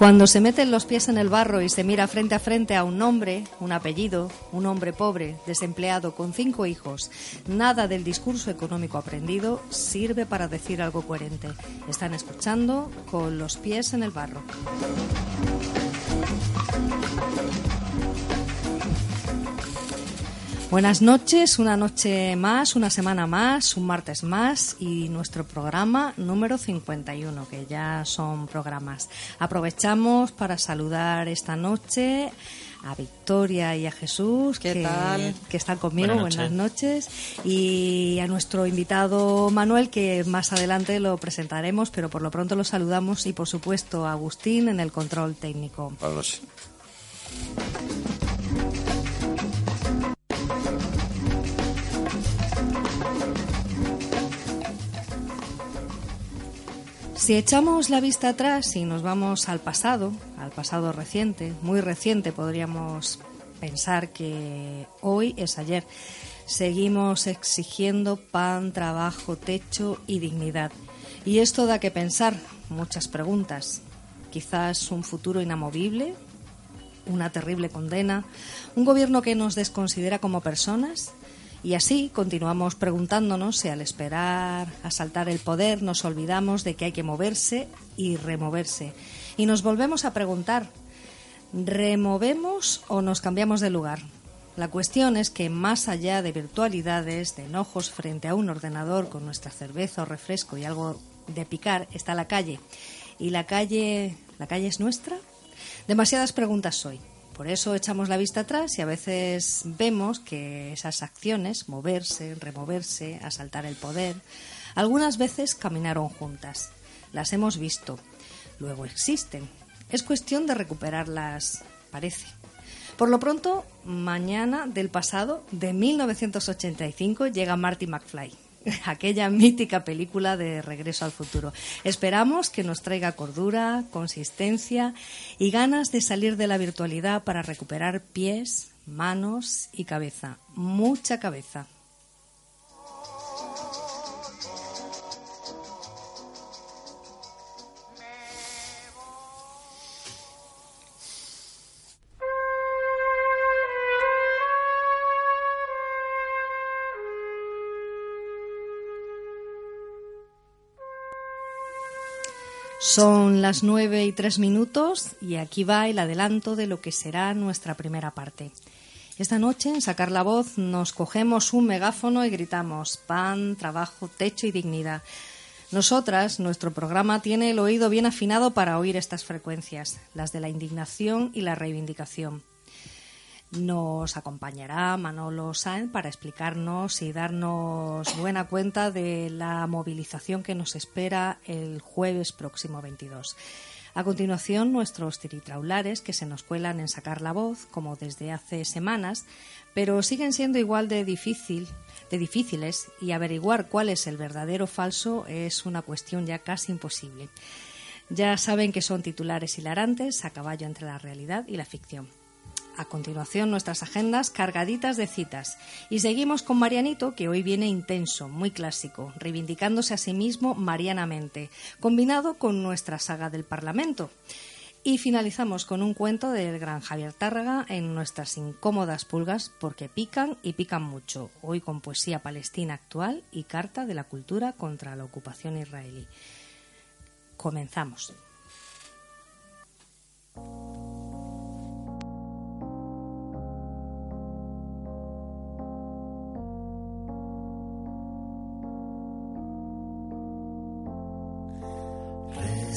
Cuando se meten los pies en el barro y se mira frente a frente a un hombre, un apellido, un hombre pobre, desempleado, con cinco hijos, nada del discurso económico aprendido sirve para decir algo coherente. Están escuchando con los pies en el barro. Buenas noches, una noche más, una semana más, un martes más y nuestro programa número 51, que ya son programas. Aprovechamos para saludar esta noche a Victoria y a Jesús, que, que están conmigo. Buenas noches. Y a nuestro invitado Manuel, que más adelante lo presentaremos, pero por lo pronto lo saludamos. Y por supuesto a Agustín en el control técnico. Buenas Si echamos la vista atrás y nos vamos al pasado, al pasado reciente, muy reciente podríamos pensar que hoy es ayer, seguimos exigiendo pan, trabajo, techo y dignidad. Y esto da que pensar muchas preguntas. Quizás un futuro inamovible, una terrible condena, un gobierno que nos desconsidera como personas y así continuamos preguntándonos si al esperar a saltar el poder nos olvidamos de que hay que moverse y removerse. Y nos volvemos a preguntar, ¿removemos o nos cambiamos de lugar? La cuestión es que más allá de virtualidades, de enojos frente a un ordenador con nuestra cerveza o refresco y algo de picar, está la calle. ¿Y la calle, la calle es nuestra? Demasiadas preguntas hoy. Por eso echamos la vista atrás y a veces vemos que esas acciones, moverse, removerse, asaltar el poder, algunas veces caminaron juntas. Las hemos visto. Luego existen. Es cuestión de recuperarlas, parece. Por lo pronto, mañana del pasado, de 1985, llega Marty McFly aquella mítica película de Regreso al Futuro. Esperamos que nos traiga cordura, consistencia y ganas de salir de la virtualidad para recuperar pies, manos y cabeza. Mucha cabeza. Son las nueve y tres minutos y aquí va el adelanto de lo que será nuestra primera parte. Esta noche, en Sacar la Voz, nos cogemos un megáfono y gritamos pan, trabajo, techo y dignidad. Nosotras, nuestro programa tiene el oído bien afinado para oír estas frecuencias, las de la indignación y la reivindicación. Nos acompañará Manolo Sáenz para explicarnos y darnos buena cuenta de la movilización que nos espera el jueves próximo 22. A continuación, nuestros tiritraulares que se nos cuelan en sacar la voz, como desde hace semanas, pero siguen siendo igual de difícil, de difíciles y averiguar cuál es el verdadero falso es una cuestión ya casi imposible. Ya saben que son titulares hilarantes a caballo entre la realidad y la ficción. A continuación, nuestras agendas cargaditas de citas. Y seguimos con Marianito, que hoy viene intenso, muy clásico, reivindicándose a sí mismo marianamente, combinado con nuestra saga del Parlamento. Y finalizamos con un cuento del gran Javier Tárraga en nuestras incómodas pulgas porque pican y pican mucho, hoy con poesía palestina actual y carta de la cultura contra la ocupación israelí. Comenzamos.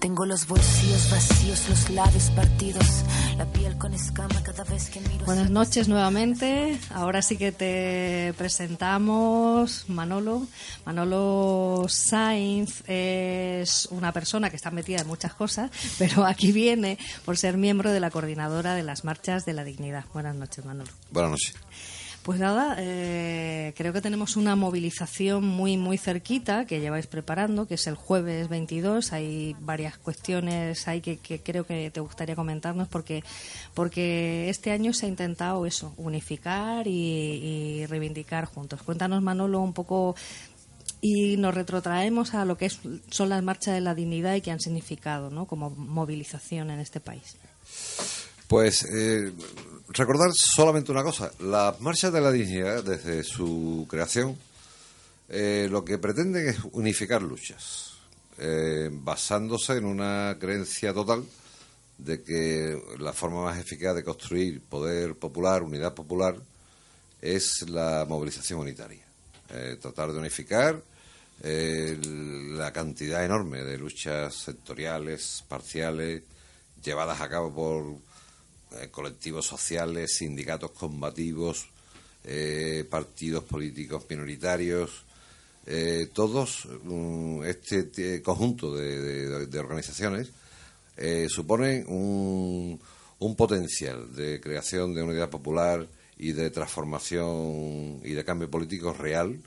Tengo los bolsillos vacíos, los labios partidos, la piel con escama cada vez que miro. Buenas noches nuevamente. Ahora sí que te presentamos Manolo. Manolo Sainz es una persona que está metida en muchas cosas, pero aquí viene por ser miembro de la coordinadora de las marchas de la dignidad. Buenas noches, Manolo. Buenas noches. Pues nada, eh, creo que tenemos una movilización muy, muy cerquita que lleváis preparando, que es el jueves 22. Hay varias cuestiones ahí que, creo que te gustaría comentarnos porque, porque este año se ha intentado eso, unificar y, reivindicar juntos. Cuéntanos, Manolo, un poco y nos retrotraemos a lo que son las marchas de la dignidad y que han significado ¿no? como movilización en este país. Pues eh, recordar solamente una cosa. Las marchas de la dignidad, desde su creación, eh, lo que pretenden es unificar luchas, eh, basándose en una creencia total de que la forma más eficaz de construir poder popular, unidad popular, es la movilización unitaria. tratar de unificar la cantidad enorme de luchas sectoriales, parciales, llevadas a cabo por eh, colectivos sociales, sindicatos combativos, eh, partidos políticos minoritarios, eh, todos mm, este conjunto de, organizaciones suponen un, un, potencial de creación de unidad popular y de transformación y de cambio político real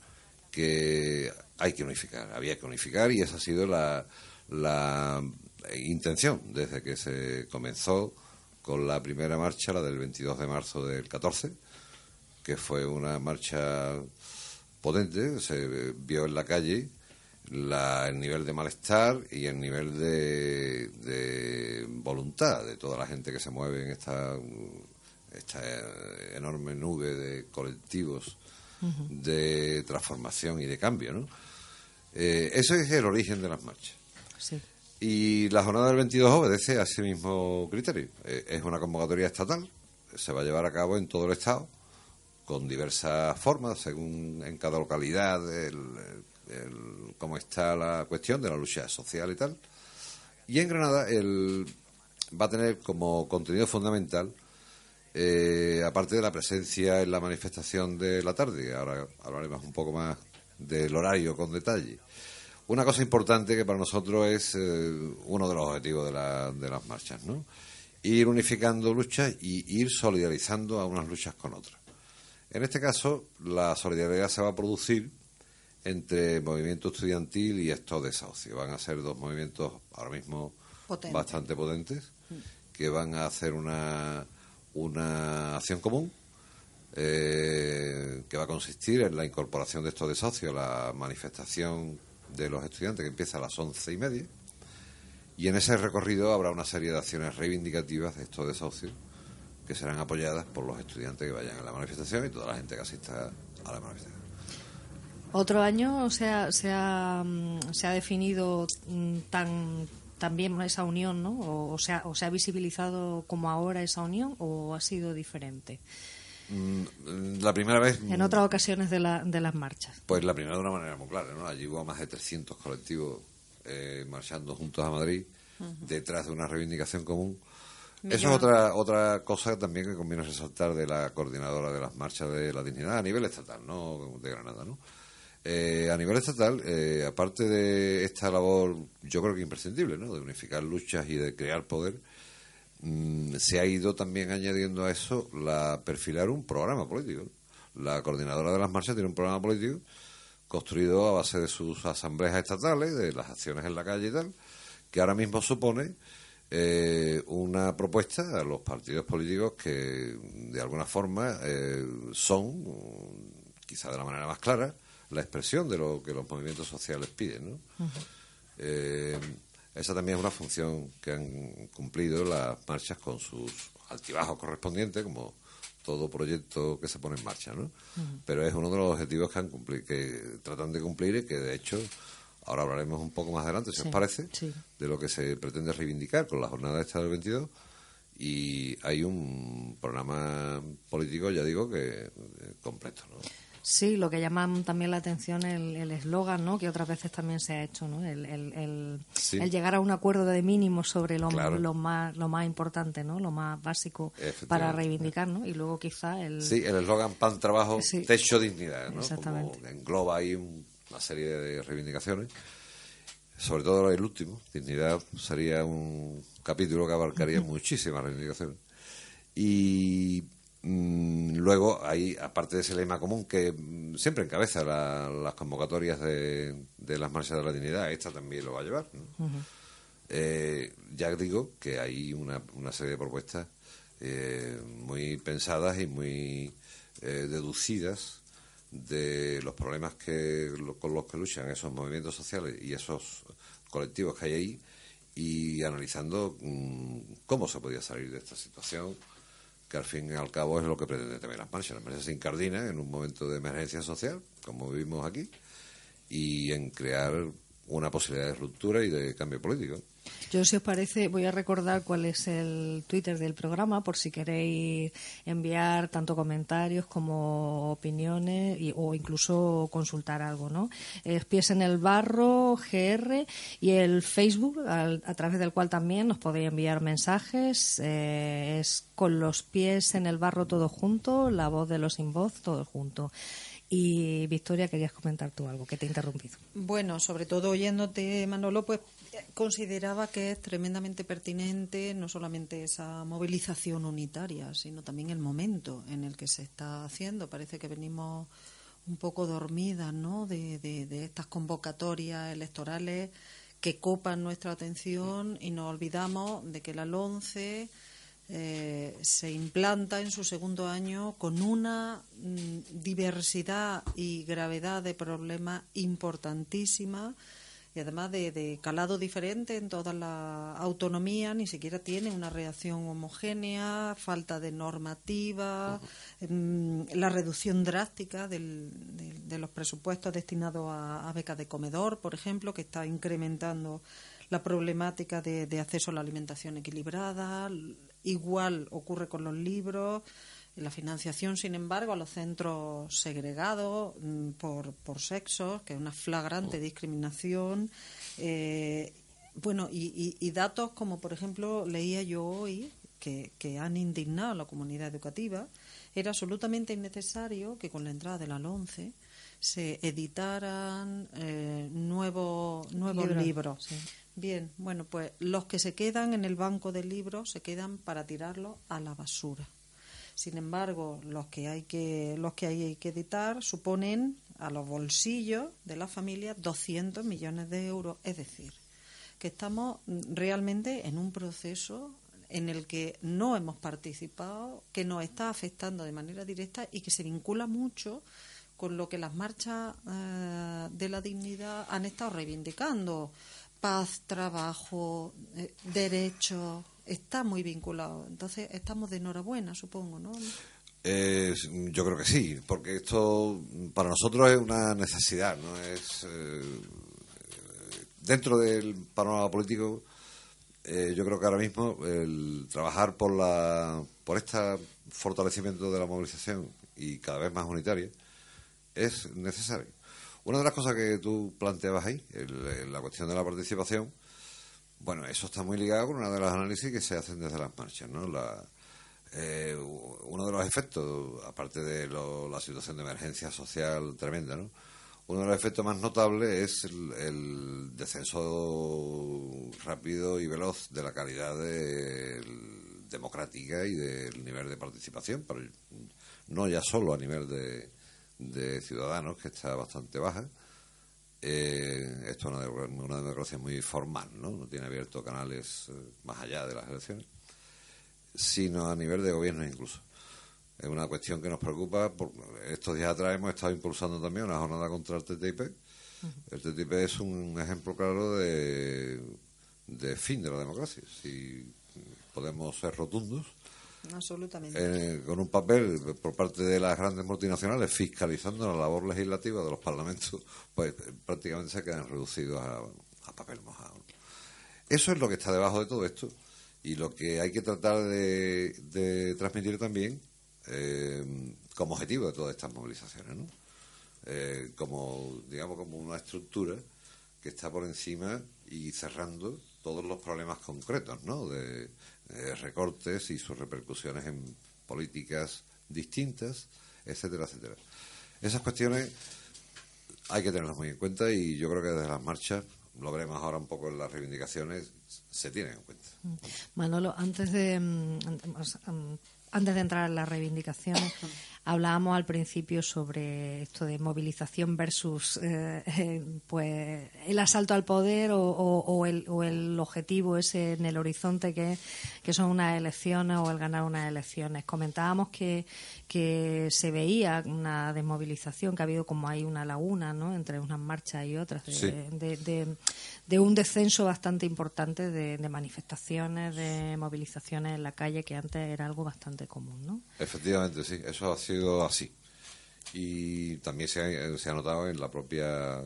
que hay que unificar, había que unificar y esa ha sido la, la intención desde que se comenzó con la primera marcha, la del 22 de marzo del 14, que fue una marcha potente, se vio en la calle la, el nivel de malestar y el nivel de, voluntad de toda la gente que se mueve en esta, esta enorme nube de colectivos de transformación y de cambio. ¿no? Eh, eso es el origen de las marchas. Sí. Y la jornada del 22 obedece a ese mismo criterio. Eh, es una convocatoria estatal, se va a llevar a cabo en todo el Estado, con diversas formas, según en cada localidad, cómo está la cuestión de la lucha social y tal. Y en Granada el, va a tener como contenido fundamental, eh, aparte de la presencia en la manifestación de la tarde, ahora hablaremos un poco más del horario con detalle, una cosa importante que para nosotros es eh, uno de los objetivos de, de las marchas, ¿no? Ir unificando luchas y ir solidarizando a unas luchas con otras. En este caso, la solidaridad se va a producir entre movimiento estudiantil y estos desahucios. Van a ser dos movimientos ahora mismo bastante potentes que van a hacer una, una acción común eh, que va a consistir en la incorporación de estos desahucios a la manifestación de los estudiantes que empieza a las once y media. Y en ese recorrido habrá una serie de acciones reivindicativas de estos desahucios que serán apoyadas por los estudiantes que vayan a la manifestación y toda la gente que asista a la manifestación. Otro año se ha, se ha, mm, se ha definido mm, tan también esa unión, ¿no? O, sea, o se ha visibilizado como ahora esa unión o ha sido diferente. Mm, la primera vez... En otras ocasiones de, la, de las marchas. Pues la primera de una manera muy clara, ¿no? Allí hubo más de 300 colectivos eh, marchando juntos a Madrid detrás de una reivindicación común. Eso es otra, otra cosa también que conviene resaltar de la coordinadora de las marchas de la dignidad a nivel estatal, no de Granada, ¿no? Eh, a nivel estatal, eh, aparte de esta labor, yo creo que imprescindible, ¿no? De unificar luchas y de crear poder, Mm, se ha ido también añadiendo a eso la perfilar un programa político. La coordinadora de las marchas tiene un programa político construido a base de sus asambleas estatales, de las acciones en la calle y tal, que ahora mismo supone eh, una propuesta a los partidos políticos que de alguna forma eh, son, quizá de la manera más clara, la expresión de lo que los movimientos sociales piden. ¿no? Esa también es una función que han cumplido las marchas con sus altibajos correspondientes, como todo proyecto que se pone en marcha, ¿no? Pero es uno de los objetivos que han cumplido, que tratan de cumplir y que de hecho ahora hablaremos un poco más adelante, si os parece, de lo que se pretende reivindicar con la jornada de Estado del 22 y hay un programa político, ya digo, que eh, completo, ¿no? Sí, lo que llama también la atención el eslogan, ¿no? Que otras veces también se ha hecho, ¿no? El, el, el, llegar a un acuerdo de mínimo sobre lo, lo, más lo más importante, ¿no? Lo más básico para reivindicar, ¿no? Y luego quizá el sí, el eslogan pan trabajo techo dignidad, ¿no? Exactamente. Como engloba ahí una serie de reivindicaciones, sobre todo el último, dignidad sería un capítulo que abarcaría muchísimas reivindicaciones y luego hay, aparte de ese lema común que mm, siempre encabeza las convocatorias de, las marchas de la dignidad, esta también lo va a llevar. Eh, ya digo que hay una, serie de propuestas eh, muy pensadas y muy eh, deducidas de los problemas que con los que luchan esos movimientos sociales y esos colectivos que hay ahí y analizando mm, cómo se podía salir de esta situación que al fin y al cabo es lo que pretende también las marchas. Las marchas se incardinan en un momento de emergencia social, como vivimos aquí, y en crear una posibilidad de ruptura y de cambio político. Yo, si os parece, voy a recordar cuál es el Twitter del programa por si queréis enviar tanto comentarios como opiniones o incluso consultar algo, ¿no? Es Pies en el Barro GR y el Facebook, a través del cual también nos podéis enviar mensajes. Eh, es con los pies en el barro todo junto, la voz de los sin voz todo junto. Y Victoria, querías comentar tú algo, que te he interrumpido. Bueno, sobre todo oyéndote, Manolo, pues consideraba que es tremendamente pertinente no solamente esa movilización unitaria, sino también el momento en el que se está haciendo. Parece que venimos un poco dormidas ¿no? de, estas convocatorias electorales que copan nuestra atención y nos olvidamos de que la LONCE eh, se implanta en su segundo año con una mm, diversidad y gravedad de problemas importantísima y además de, calado diferente en toda la autonomía, ni siquiera tiene una reacción homogénea, falta de normativa, mm, la reducción drástica de, los presupuestos destinados a, becas de comedor, por ejemplo, que está incrementando la problemática de, de acceso a la alimentación equilibrada, Igual ocurre con los libros. La financiación, sin embargo, a los centros segregados mm, por, por sexos, que es una flagrante oh. discriminación. Eh, bueno, y, datos como, por ejemplo, leía yo hoy, que, que, han indignado a la comunidad educativa, era absolutamente innecesario que con la entrada de la LONCE se editaran eh, nuevos, nuevos libros. Bien, bueno, pues los que se quedan en el banco de libros se quedan para tirarlos a la basura. Sin embargo, los que hay que los que hay que editar suponen a los bolsillos de la familia 200 millones de euros, es decir, que estamos realmente en un proceso en el que no hemos participado, que nos está afectando de manera directa y que se vincula mucho con lo que las marchas eh, de la dignidad han estado reivindicando. Paz, trabajo, eh, derecho, está muy vinculado. Entonces, estamos de enhorabuena, supongo, ¿no? yo creo que sí, porque esto para nosotros es una necesidad, ¿no? Es eh, dentro del panorama político. Eh, yo creo que ahora mismo el trabajar por la por este fortalecimiento de la movilización y cada vez más unitaria es necesario. Una de las cosas que tú planteabas ahí, la cuestión de la participación, bueno, eso está muy ligado con una de las análisis que se hacen desde las marchas, ¿no? La, eh, uno de los efectos, aparte de la situación de emergencia social tremenda, ¿no? Uno de los efectos más notables es el, descenso rápido y veloz de la calidad democrática y del nivel de participación, pero no ya solo a nivel de, de ciudadanos que está bastante baja. Eh, esto es una, una, democracia muy formal, ¿no? No tiene abierto canales eh, más allá de las elecciones, sino a nivel de gobierno incluso. Es una cuestión que nos preocupa. Por, estos días atrás hemos estado impulsando también una jornada contra el TTIP. El TTIP es un ejemplo claro de, de fin de la democracia. Si podemos ser rotundos, Absolutamente. Eh, con un papel por parte de las grandes multinacionales fiscalizando la labor legislativa de los parlamentos, pues prácticamente se quedan reducidos a, papel mojado. Eso es lo que está debajo de todo esto y lo que hay que tratar de, transmitir también eh, como objetivo de todas estas movilizaciones. ¿no? eh, como, digamos, como una estructura que está por encima y cerrando todos los problemas concretos, ¿no? De eh, recortes y sus repercusiones en políticas distintas, etcétera, etcétera. Esas cuestiones hay que tenerlas muy en cuenta y yo creo que desde las marchas, lo veremos ahora un poco en las reivindicaciones, se tienen en cuenta. Manolo, antes de, mm, antes de entrar en las reivindicaciones, Hablábamos al principio sobre esto de movilización versus eh, pues el asalto al poder o, el, o, el, objetivo ese en el horizonte que, que son unas elecciones o el ganar unas elecciones. Comentábamos que, que se veía una desmovilización, que ha habido como hay una laguna ¿no? entre unas marchas y otras, de, de, un descenso bastante importante de, manifestaciones, de movilizaciones en la calle, que antes era algo bastante común. ¿no? Efectivamente, sí, eso ha sido así. Y también se ha, se ha notado en la propia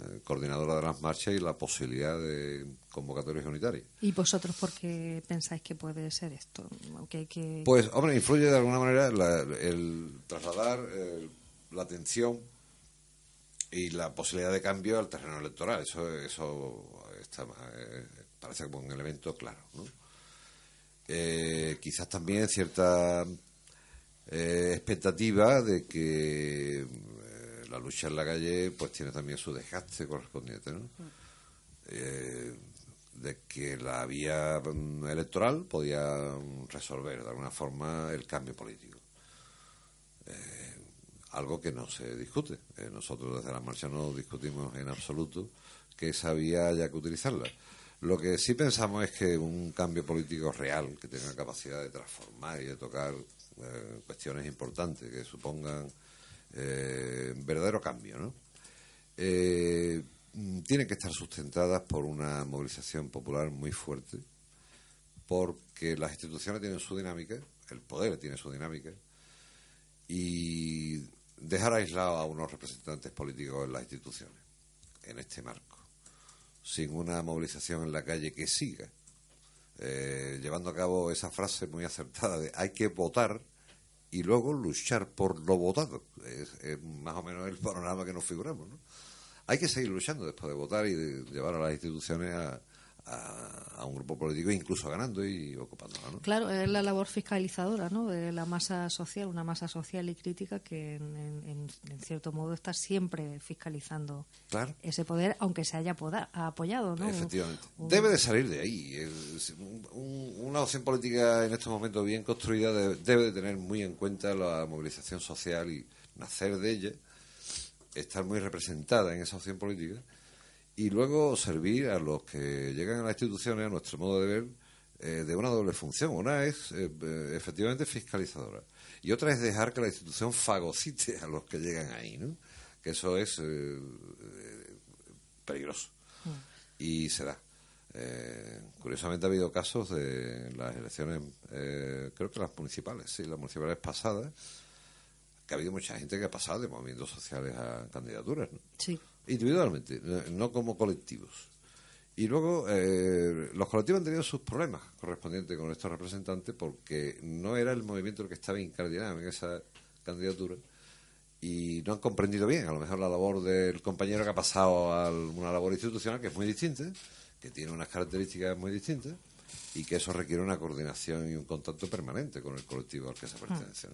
eh, coordinadora de las marchas y la posibilidad de convocatorias unitarias. ¿Y vosotros por qué pensáis que puede ser esto? que... Pues, hombre, influye de alguna manera el trasladar eh, la atención y la posibilidad de cambio al terreno electoral. Eso, eso está, eh, parece como un elemento claro. ¿no? quizás también cierta eh, expectativa de que eh, la lucha en la calle pues tiene también su desgaste correspondiente, ¿no? Eh, de que la vía mm, electoral podía resolver de alguna forma el cambio político. algo que no se discute. nosotros desde la marcha no discutimos en absoluto que esa vía haya que utilizarla. Lo que sí pensamos es que un cambio político real, que tenga capacidad de transformar y de tocar eh, cuestiones importantes que supongan eh, verdadero cambio, ¿no? Eh, tienen que estar sustentadas por una movilización popular muy fuerte, porque las instituciones tienen su dinámica, el poder tiene su dinámica, y dejar aislado a unos representantes políticos en las instituciones, en este marco, sin una movilización en la calle que siga eh, llevando a cabo esa frase muy acertada de hay que votar y luego luchar por lo votado. Es, más o menos el panorama que nos figuramos. ¿no? Hay que seguir luchando después de votar y de llevar a las instituciones a, a, un grupo político, incluso ganando y ocupándola. ¿no? Claro, es la labor fiscalizadora ¿no? de la masa social, una masa social y crítica que en, cierto modo está siempre fiscalizando ese poder, aunque se haya apoyado. ¿no? Efectivamente. Debe de salir de ahí. una opción política en estos momentos bien construida debe de tener muy en cuenta la movilización social y nacer de ella, estar muy representada en esa opción política y luego servir a los que llegan a las instituciones, a nuestro modo de ver, eh, de una doble función. Una es eh, eh, efectivamente fiscalizadora y otra es dejar que la institución fagocite a los que llegan ahí, ¿no? Que eso es peligroso mm. y se da. curiosamente ha habido casos de las elecciones, creo que las municipales, sí, las municipales pasadas, que ha habido mucha gente que ha pasado de movimientos sociales a candidaturas, ¿no? Sí individualmente, no como colectivos. Y luego, eh, los colectivos han tenido sus problemas correspondientes con estos representantes porque no era el movimiento el que estaba incardinado en esa candidatura y no han comprendido bien, a lo mejor, la labor del compañero que ha pasado a una labor institucional que es muy distinta, que tiene unas características muy distintas y que eso requiere una coordinación y un contacto permanente con el colectivo al que se pertenece.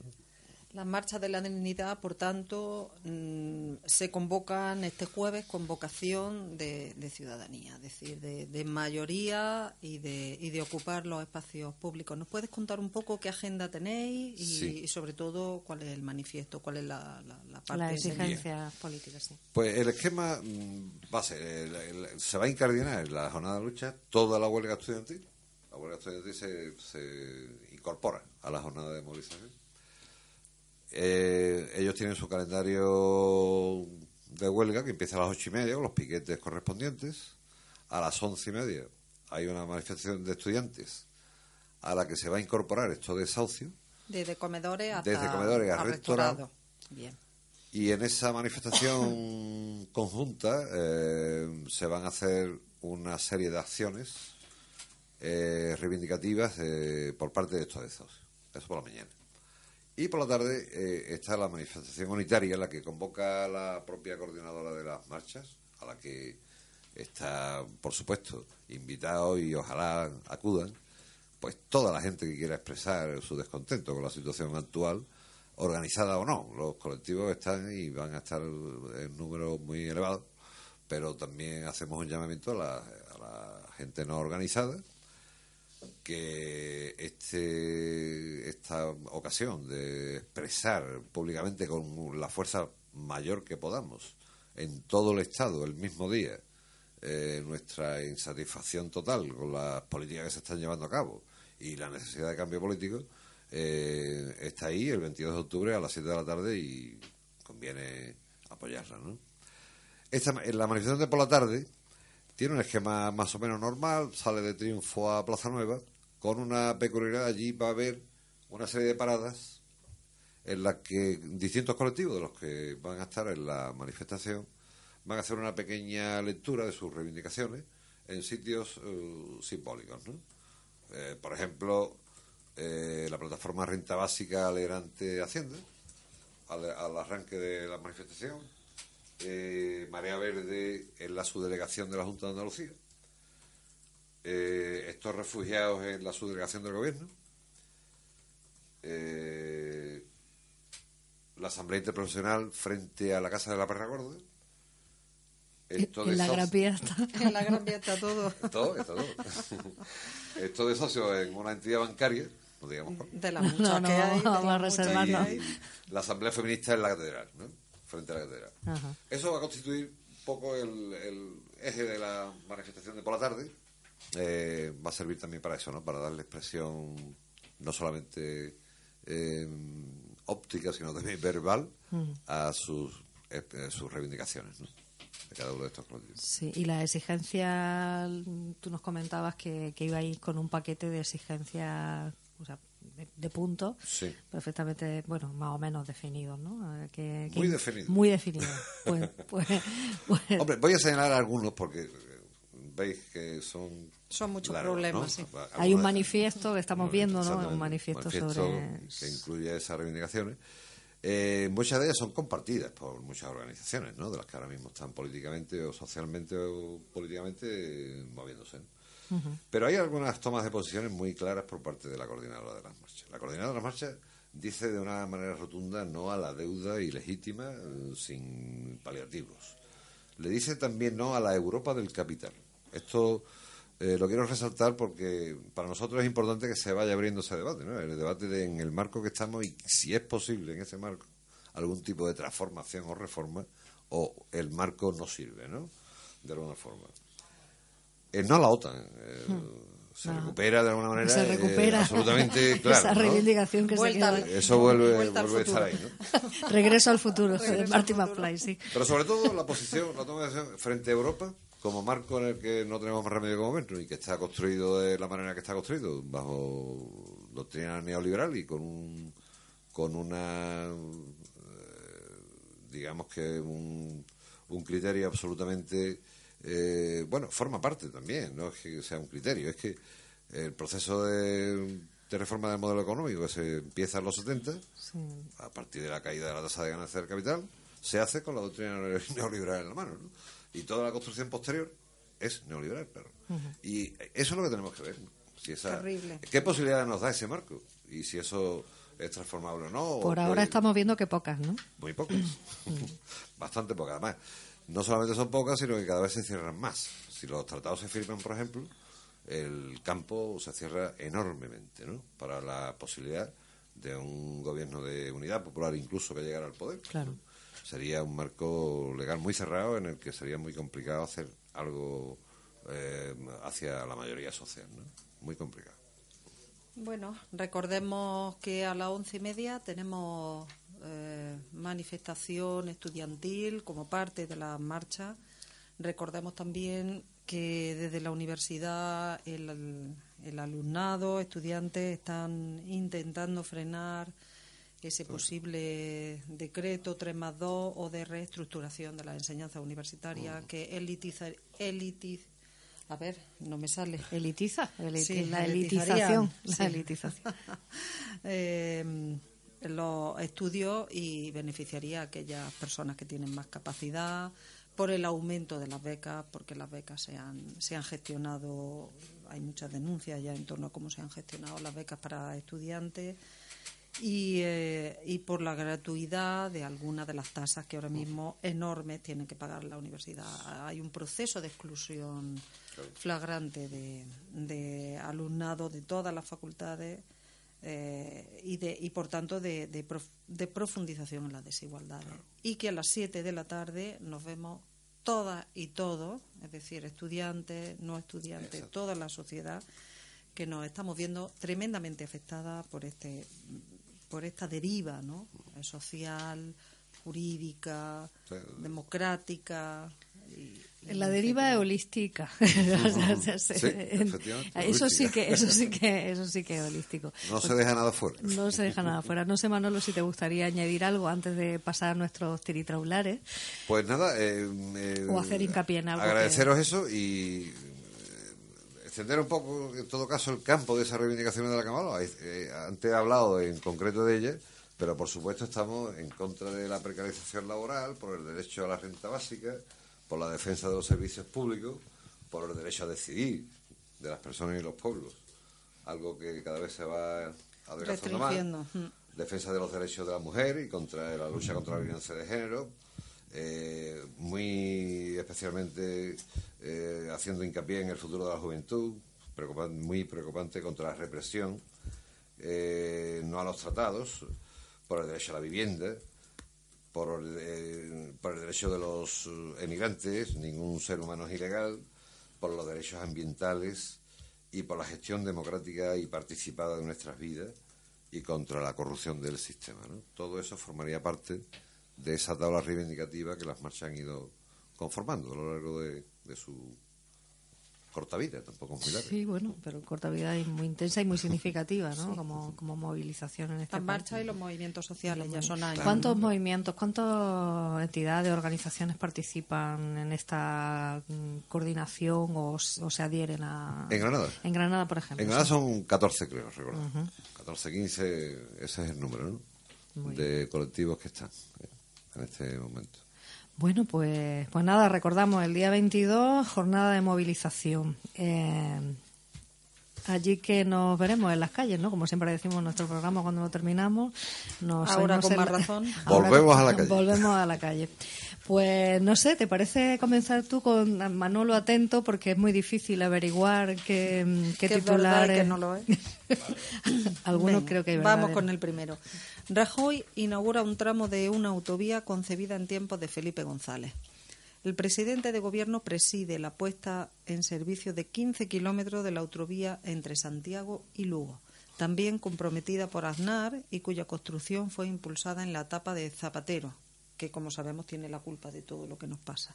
Las marchas de la dignidad, por tanto, mm, se convocan este jueves con vocación de, ciudadanía, es decir, de, mayoría y de, y de, ocupar los espacios públicos. ¿Nos puedes contar un poco qué agenda tenéis y, sobre todo cuál es el manifiesto, cuál es la, la, parte Las exigencias políticas. Sí. Pues el esquema mm, va a ser, se va a incardinar en la jornada de lucha toda la huelga estudiantil. La huelga estudiantil se, se incorpora a la jornada de movilización eh, ellos tienen su calendario de huelga que empieza a las ocho y media con los piquetes correspondientes. A las once y media hay una manifestación de estudiantes a la que se va a incorporar esto de desahucio. Desde comedores hasta Desde comedores a, restaurante. Y en esa manifestación conjunta eh, se van a hacer una serie de acciones eh, reivindicativas por parte de estos desahucios. Eso por la mañana Y por la tarde eh, está la manifestación unitaria, la que convoca la propia coordinadora de las marchas, a la que está, por supuesto, invitado y ojalá acudan, pues toda la gente que quiera expresar su descontento con la situación actual, organizada o no. Los colectivos están y van a estar en números muy elevados, pero también hacemos un llamamiento a la, a la gente no organizada que este, esta ocasión de expresar públicamente con la fuerza mayor que podamos en todo el Estado el mismo día eh, nuestra insatisfacción total con las políticas que se están llevando a cabo y la necesidad de cambio político eh, está ahí el 22 de octubre a las 7 de la tarde y conviene apoyarla. ¿no? Esta, en la manifestación de por la tarde tiene un esquema más o menos normal, sale de Triunfo a Plaza Nueva, con una peculiaridad allí va a haber una serie de paradas en las que distintos colectivos de los que van a estar en la manifestación van a hacer una pequeña lectura de sus reivindicaciones en sitios eh, simbólicos. ¿no? Eh, por ejemplo, eh, la plataforma Renta Básica Alegrante Hacienda, al, al arranque de la manifestación, eh, Marea Verde en la subdelegación de la Junta de Andalucía, eh, estos refugiados en la subdelegación del gobierno, eh, la Asamblea Interprofesional frente a la Casa de la Perra Gorda, esto de en la Gran está. En la Gran Vía está todo. Todo, esto, todo. esto de socio en una entidad bancaria, no digamos. De las No, muchas no, que hay. vamos a reservarnos. la Asamblea Feminista en la Catedral, ¿no? Frente a la Catedral. Ajá. Eso va a constituir un poco el, el eje de la manifestación de por la tarde. Eh, va a servir también para eso, ¿no? Para darle expresión no solamente eh, óptica, sino también verbal a sus, eh, sus reivindicaciones, ¿no? De cada uno de estos colectivos. Sí, y la exigencia, tú nos comentabas que, que ibais con un paquete de exigencias, o sea, de, de puntos, Sí. perfectamente, bueno, más o menos definidos, ¿no? Que, que- Muy definidos. Muy definidos. Pues, pues, pues- Hombre, voy a señalar algunos porque eh, veis que son. Son muchos largos, problemas, ¿no? sí. hay un manifiesto que estamos viendo, ¿no? Un manifiesto, manifiesto sobre... que incluye esas reivindicaciones. Eh, muchas de ellas son compartidas por muchas organizaciones, ¿no? De las que ahora mismo están políticamente o socialmente o políticamente eh, Pero hay algunas tomas de posiciones muy claras por parte de la coordinadora de las marchas. La coordinadora de las marchas dice de una manera rotunda no a la deuda ilegítima eh, sin paliativos. Le dice también no a la Europa del capital. Esto eh, lo quiero resaltar porque para nosotros es importante que se vaya abriendo ese debate, ¿no? El debate de en el marco que estamos y si es posible en ese marco algún tipo de transformación o reforma o el marco no sirve, ¿no? De alguna forma. Eh, no la OTAN. eh, Se No. recupera de alguna manera. Se eh, absolutamente claro. esa ¿no? reivindicación que Vuelta se queda. Eso vuelve, a estar ahí, ¿no? Regreso al futuro, de Regreso Marty al futuro. McFly, sí. Pero sobre todo la posición, la toma de decisión frente a Europa, como marco en el que no tenemos más remedio que movernos y que está construido de la manera que está construido, bajo doctrina neoliberal y con un con una digamos que un, un criterio absolutamente eh, bueno, forma parte también, no es que sea un criterio, es que el proceso de, de reforma del modelo económico que se empieza en los 70 Sí. a partir de la caída de la tasa de ganancia del capital, se hace con la doctrina neoliberal en la mano. ¿no? Y toda la construcción posterior es neoliberal, claro. Y eso es lo que tenemos que ver. Si esa, Terrible. ¿Qué posibilidades nos da ese marco? Y si eso es transformable o no. Por ahora estamos viendo que pocas, ¿no? Muy pocas. Bastante pocas. Además, no solamente son pocas, sino que cada vez se cierran más. Si los tratados se firman, por ejemplo, el campo se cierra enormemente, ¿no? Para la posibilidad de un gobierno de unidad popular, incluso que llegara al poder. Claro. Sería un marco legal muy cerrado en el que sería muy complicado hacer algo eh, hacia la mayoría social, ¿no? Muy complicado. Bueno, recordemos que a las once y media tenemos eh, manifestación estudiantil como parte de la marcha. Recordemos también que desde la universidad el, el alumnado, estudiantes están intentando frenar ese posible decreto 3 más 2 o de reestructuración de la enseñanza universitaria que elitiza, elitiz, a ver, no me sale. Elitiza, eliti- Sí, la elitización. sí. La elitización. Eh, los estudios y beneficiaría a aquellas personas que tienen más capacidad por el aumento de las becas, porque las becas se han, se han gestionado, hay muchas denuncias ya en torno a cómo se han gestionado las becas para estudiantes y, eh, y por la gratuidad de algunas de las tasas que ahora mismo enormes tienen que pagar la universidad. Hay un proceso de exclusión flagrante de, de alumnado de todas las facultades eh, y, de, y por tanto de, de, prof- de profundización en las desigualdades. Y que a las 7 de la tarde nos vemos todas y todos, es decir, estudiantes, no estudiantes, toda la sociedad, que nos estamos viendo tremendamente afectada por este por esta deriva ¿no? Eh, social, jurídica, democrática. y La deriva holística. Eso sí que eso sí que eso sí que es holístico. No se deja nada fuera. No se deja nada fuera. No sé, Manolo, si te gustaría añadir algo antes de pasar a nuestros tiritraulares. Pues nada, eh, eh, O hacer hincapié en algo que- Agradeceros eso y eh, extender un poco, en todo caso, el campo de esas reivindicaciones de la Cámara. Eh, antes he hablado en concreto de ellas, pero por supuesto estamos en contra de la precarización laboral, por el derecho a la renta básica, por la defensa de los servicios públicos, por el derecho a decidir de las personas y los pueblos. Algo que cada vez se va adelgazando más defensa de los derechos de la mujer y contra la lucha contra la violencia de género, eh, muy especialmente eh, haciendo hincapié en el futuro de la juventud, preocupan- muy preocupante contra la represión, eh, no a los tratados, por el derecho a la vivienda, eh, por el derecho de los eh, emigrantes, ningún ser humano es ilegal, por los derechos ambientales y por la gestión democrática y participada de nuestras vidas y contra la corrupción del sistema. Todo eso formaría parte de esa tabla reivindicativa que las marchas han ido conformando a lo largo de su corta vida, tampoco es muy larga. Sí, bueno, pero corta vida y muy intensa y muy significativa, ¿no? Como, como movilización en este Las marchas y los movimientos sociales ya son años. ¿Cuántos movimientos, cuántas entidades, organizaciones participan en esta mm, coordinación o, o se adhieren a... En Granada. En Granada, por ejemplo. En Granada son 14, creo, recuerdo. 14, 15, ese es el número, ¿no? Muy de colectivos que están eh, en este momento. Bueno, pues, pues nada, recordamos el día 22, jornada de movilización. Eh, allí que nos veremos en las calles, ¿no? Como siempre decimos en nuestro programa cuando lo terminamos. Nos Ahora con más la- razón. Ahora Volvemos a la calle. Volvemos a la calle. Pues no sé, ¿te parece comenzar tú con Manolo atento? Porque es muy difícil averiguar qué, qué Que es verdad y titulares. que no lo es. Algunos creo que hay Vamos verdaderos. con el primero. Rajoy inaugura un tramo de una autovía concebida en tiempos de Felipe González. El presidente de gobierno preside la puesta en servicio de 15 kilómetros de la autovía entre Santiago y Lugo, también comprometida por Aznar y cuya construcción fue impulsada en la etapa de Zapatero, que como sabemos tiene la culpa de todo lo que nos pasa.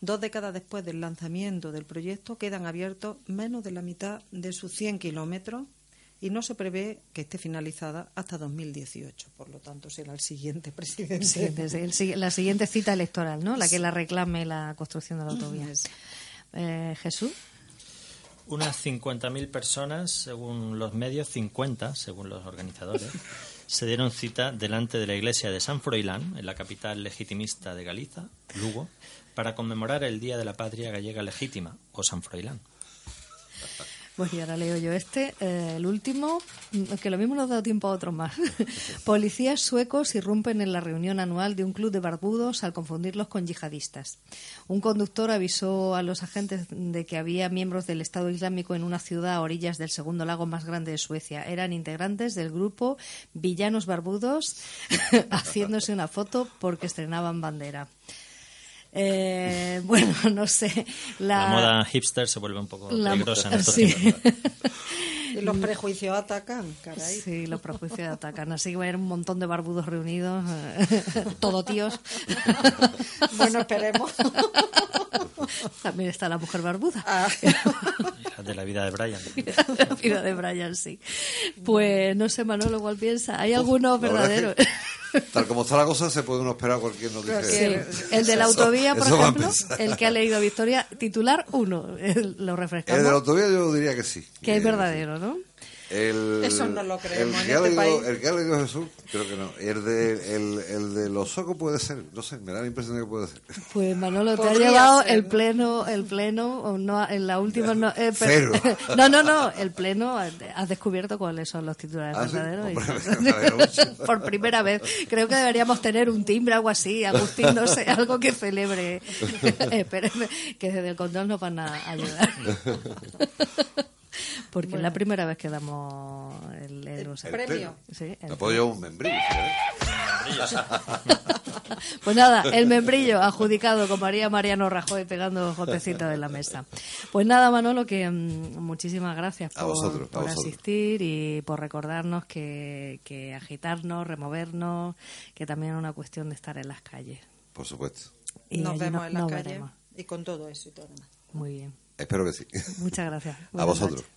Dos décadas después del lanzamiento del proyecto quedan abiertos menos de la mitad de sus 100 kilómetros y no se prevé que esté finalizada hasta 2018. Por lo tanto, será el siguiente presidente. Sí, desde el si- la siguiente cita electoral, ¿no? La que la reclame la construcción de la autovía. Eh, Jesús. Unas 50.000 personas, según los medios, 50, según los organizadores, se dieron cita delante de la iglesia de San Froilán, en la capital legitimista de Galiza, Lugo, para conmemorar el Día de la Patria Gallega Legítima, o San Froilán. Pues y ahora leo yo este, eh, el último, mm, que lo mismo nos ha dado tiempo a otros más. Policías suecos irrumpen en la reunión anual de un club de barbudos al confundirlos con yihadistas. Un conductor avisó a los agentes de que había miembros del Estado Islámico en una ciudad a orillas del segundo lago más grande de Suecia. Eran integrantes del grupo Villanos Barbudos haciéndose una foto porque estrenaban bandera. Eh, bueno, no sé. La moda hipster se vuelve un poco la- peligrosa en estos sí. tiempos. Y los prejuicios atacan, caray. Sí, los prejuicios atacan. Así que va a haber un montón de barbudos reunidos, eh, todo tíos. Bueno, esperemos. También está la mujer barbuda. Ah, de la vida de Brian. La vida de Brian, sí. Pues no sé, Manolo, igual piensa. Hay algunos La verdad es verdaderos. Tal como está la cosa, se puede uno esperar cualquier noticia. Sí. El de la autovía, por eso ejemplo, el que ha leído Victoria, titular uno, lo El de la refrescamos, autovía yo diría que sí. que es verdadero, ¿no? El, Eso no lo creemos El en que, este ha leído, país. el que ha leído Jesús, creo que no. El de, el, el de los socos puede ser, no sé, me da la impresión de que puede ser. Pues Manolo, te ha llevado ser, el ¿no? pleno, el pleno, o no, en la última no, eh, Cero. no, no, no, el pleno, has descubierto cuáles son los titulares ¿Ah, sí? verdaderos. y. Por primera vez. Creo que deberíamos tener un timbre, algo así, Agustín, no sé, algo que celebre. Espérenme, que desde el control nos van a ayudar. Porque es la primera vez que damos el, el- El sí, premio. el- Me puedo llevar un membrillo, ¿eh? Pues nada, el membrillo adjudicado con María Mariano Rajoy pegando golpecitos en la mesa. Pues nada, Manolo, que mm, muchísimas gracias A por, vosotros, por asistir y por recordarnos que, que agitarnos, removernos, que también es una cuestión de estar en las calles. Por supuesto. Y Nos vemos no- en la nos calle veremos. y con todo éxito además. Muy bien. Espero que sí. Muchas gracias. A vosotros. noches.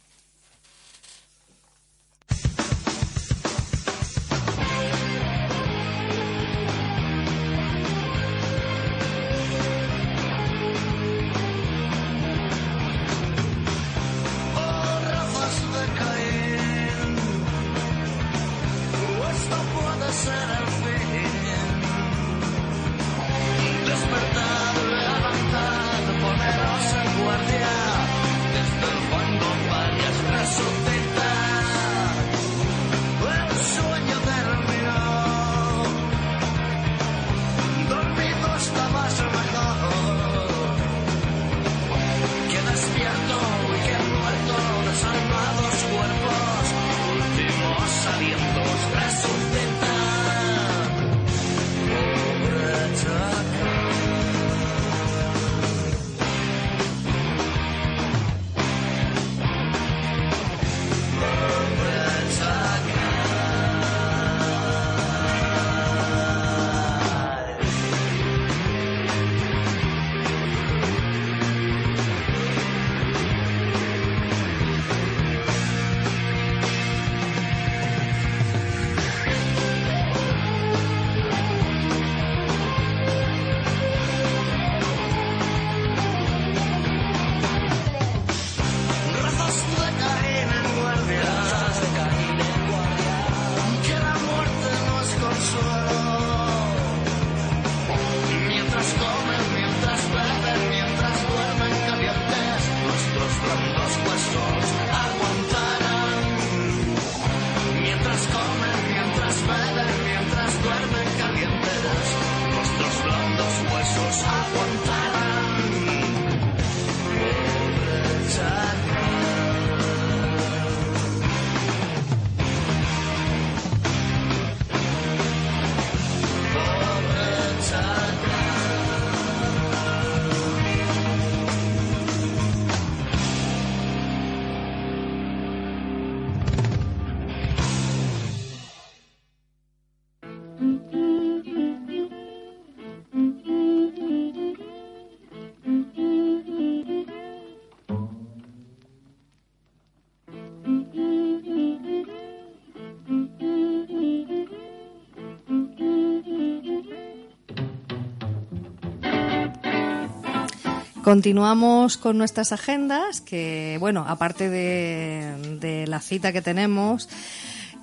Continuamos con nuestras agendas, que bueno, aparte de, la cita que tenemos,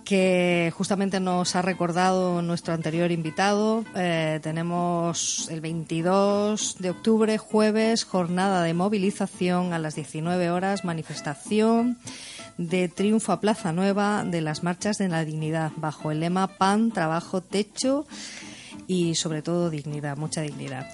que justamente nos ha recordado nuestro anterior invitado, eh, tenemos el 22 de octubre, jueves, jornada de movilización a las 19 horas, manifestación de triunfo a Plaza Nueva de las marchas de la dignidad, bajo el lema pan, trabajo, techo y sobre todo dignidad, mucha dignidad.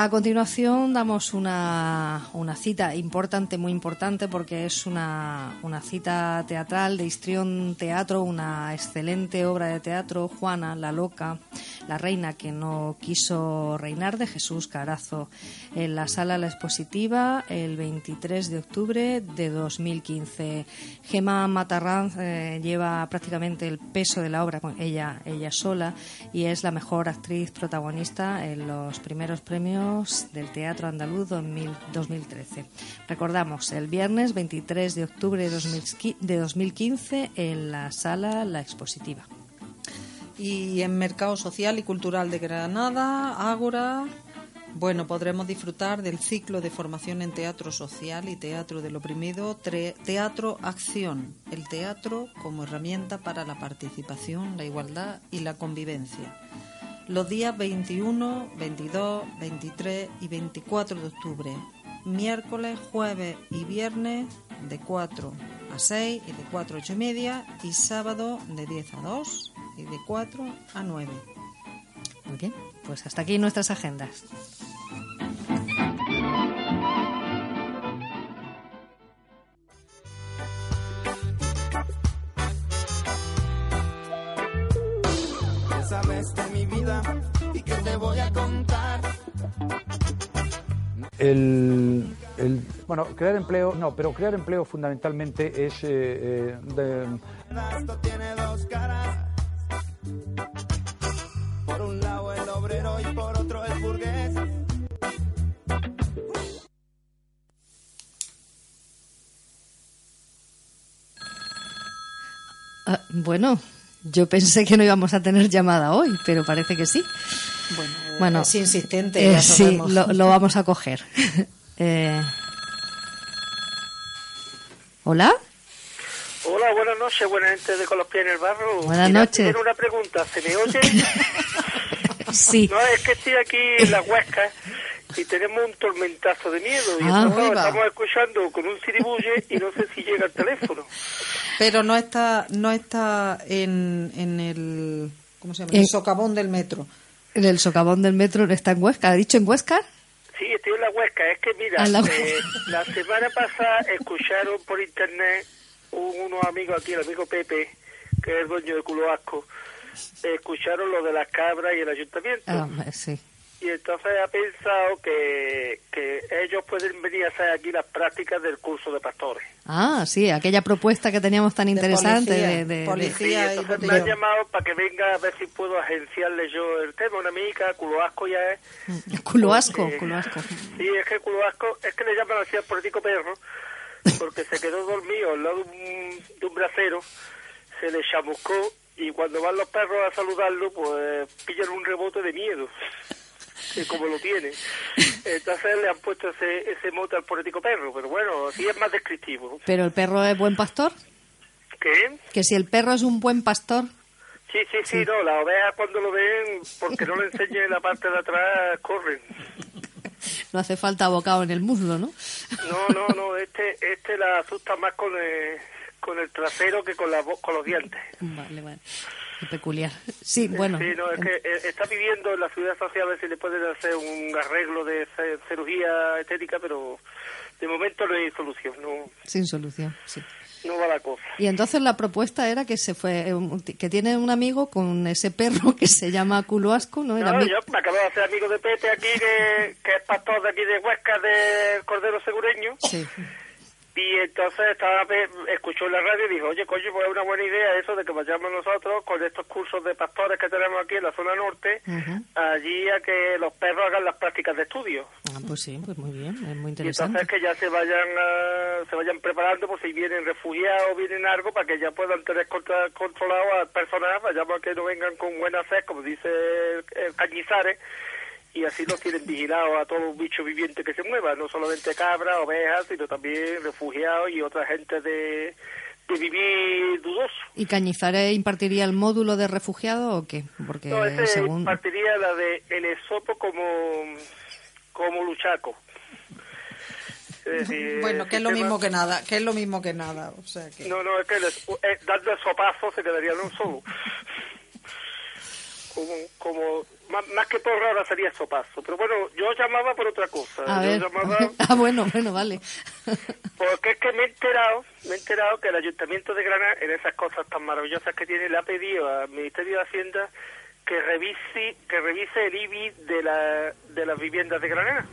A continuación damos una, una cita importante, muy importante, porque es una, una cita teatral de Histrión Teatro, una excelente obra de teatro, Juana, la loca, la reina que no quiso reinar, de Jesús Carazo, en la sala La Expositiva el 23 de octubre de 2015. Gema Matarranz eh, lleva prácticamente el peso de la obra, con ella, ella sola, y es la mejor actriz protagonista en los primeros premios del Teatro Andaluz 2000 2013. Recordamos, el viernes 23 de octubre de 2015 de 2015 en la sala La Expositiva. Y en Mercado Social y Cultural de Granada, Ágora, Bueno, podremos disfrutar del ciclo de formación en teatro social y teatro del oprimido, teatro acción, el teatro como herramienta para la participación, la igualdad y la convivencia. Los días 21, 22, 23 y 24 de octubre, miércoles, jueves y viernes de 4 a 6 y de 4 a 8 y media y sábado de 10 a 2 y de 4 a 9. Muy bien, pues hasta aquí nuestras agendas. El, el- bueno, crear empleo, no, pero crear empleo fundamentalmente es eh, eh, de- Esto tiene dos caras. Por un lado el obrero y por otro el burgués. Ah, bueno, yo pensé que no íbamos a tener llamada hoy, pero parece que sí. Bueno, Bueno, es insistente, eh, ya sí, lo, lo vamos a coger. Eh, ¿Hola? Hola, buenas noches, buena gente de Con los pies en el barro. Buenas noches. Tengo una pregunta, ¿se me oye? Sí. no, es que estoy aquí en la Huesca y tenemos un tormentazo de miedo. Y Ah. entonces estamos escuchando con un siribulle y no sé si llega el teléfono. Pero no está, no está en, en el, ¿cómo se llama? En- El socavón del metro. En el socavón del metro está en Huesca. ¿Ha dicho en Huesca? Sí, estoy en la Huesca. Es que mira, Ah, la- eh, la semana pasada escucharon por internet un- unos amigos aquí, el amigo Pepe, que es el dueño de Culo Asco, escucharon lo de las cabras y el ayuntamiento. Ah, sí. Y entonces ha pensado que, que ellos pueden venir a hacer aquí las prácticas del curso de pastores. Ah, sí, aquella propuesta que teníamos tan interesante policía, de, de- de- policía. Sí, y entonces me han llamado para que venga a ver si puedo agenciarle yo el tema. Una amiga, culo asco ya es. culo asco, Porque- culo asco. Sí, es que culo asco, es que le llaman así al político perro, porque se quedó dormido al lado de un, de un bracero, se le chamuscó y cuando van los perros a saludarlo, pues pillan un rebote de miedo. Que como lo tiene. Entonces le han puesto ese, ese mote al político perro, pero bueno, así es más descriptivo. Pero el perro es buen pastor. ¿Qué? Que si el perro es un buen pastor. Sí, sí, sí, no, las ovejas cuando lo ven, porque no le enseñe la parte de atrás, corren. No hace falta bocado en el muslo, ¿no? No, no, no, este, este la asusta más con el, con el trasero que con, la, con los dientes. Vale, vale. Qué peculiar. Sí, bueno. Sí, no, es que eh, está viviendo en la ciudad social a ver si le pueden hacer un arreglo de cirugía estética, pero de momento no hay solución, no, Sin solución, sí. no va la cosa. Y entonces la propuesta era que se fue, eh, que tiene un amigo con ese perro que se llama culo asco, ¿no? El No, yo me acabo de hacer amigo de Pete aquí, que, que es pastor de aquí de Huesca, de Cordero Segureño. Sí. Y entonces estaba escuchó en la radio y dijo, oye, coño, pues es una buena idea eso de que vayamos nosotros con estos cursos de pastores que tenemos aquí en la zona norte, allí a que los perros hagan las prácticas de estudio. Ah, pues sí, pues muy bien, es muy Y interesante. entonces que ya se vayan a- se vayan preparando por si vienen refugiados o vienen algo para que ya puedan tener contra- controlado al personal, vayamos a que no vengan con buena sed, como dice el, el Cañizares, y así los tienen vigilados a todo bicho viviente que se mueva, no solamente cabras, ovejas, sino también refugiados y otra gente de, de vivir dudoso. ¿Y Cañizares impartiría el módulo de refugiado o qué? Porque No, ese según... partiría la de el esopo como, como luchaco. Decir, Bueno, que es lo mismo que nada, que es lo mismo que nada. O sea que... No, no, es que les, eh, dando el sopazo se quedaría en un solo. Como, como más, más que porra ahora sería sopazo. Pero bueno, yo llamaba por otra cosa. A yo ver. llamaba ah, bueno, bueno, vale. porque es que me he enterado, me he enterado que el Ayuntamiento de Granada, en esas cosas tan maravillosas que tiene, le ha pedido al Ministerio de Hacienda que revise, que revise el IBI de, la, de las viviendas de Granada.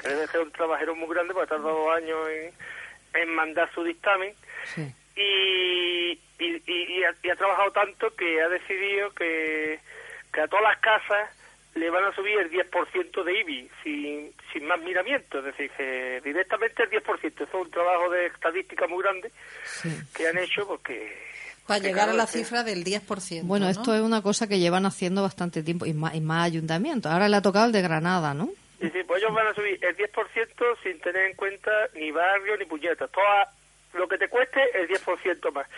Que debe ser un trabajero muy grande porque ha tardado dos años en, en mandar su dictamen Sí. Y, y, y- ha, y ha trabajado tanto que ha decidido que, que a todas las casas le van a subir el 10% de IBI sin, sin más miramiento, es decir, que directamente el 10%. Eso es un trabajo de estadística muy grande Sí. que han hecho porque Para llegar a la cifra del 10%. Bueno, ¿no? esto es una cosa que llevan haciendo bastante tiempo y más, y más ayuntamientos. Ahora le ha tocado el de Granada, ¿no? Y sí, pues ellos van a subir el 10% sin tener en cuenta ni barrio ni puñetas. Toda, lo que te cueste, el 10% más.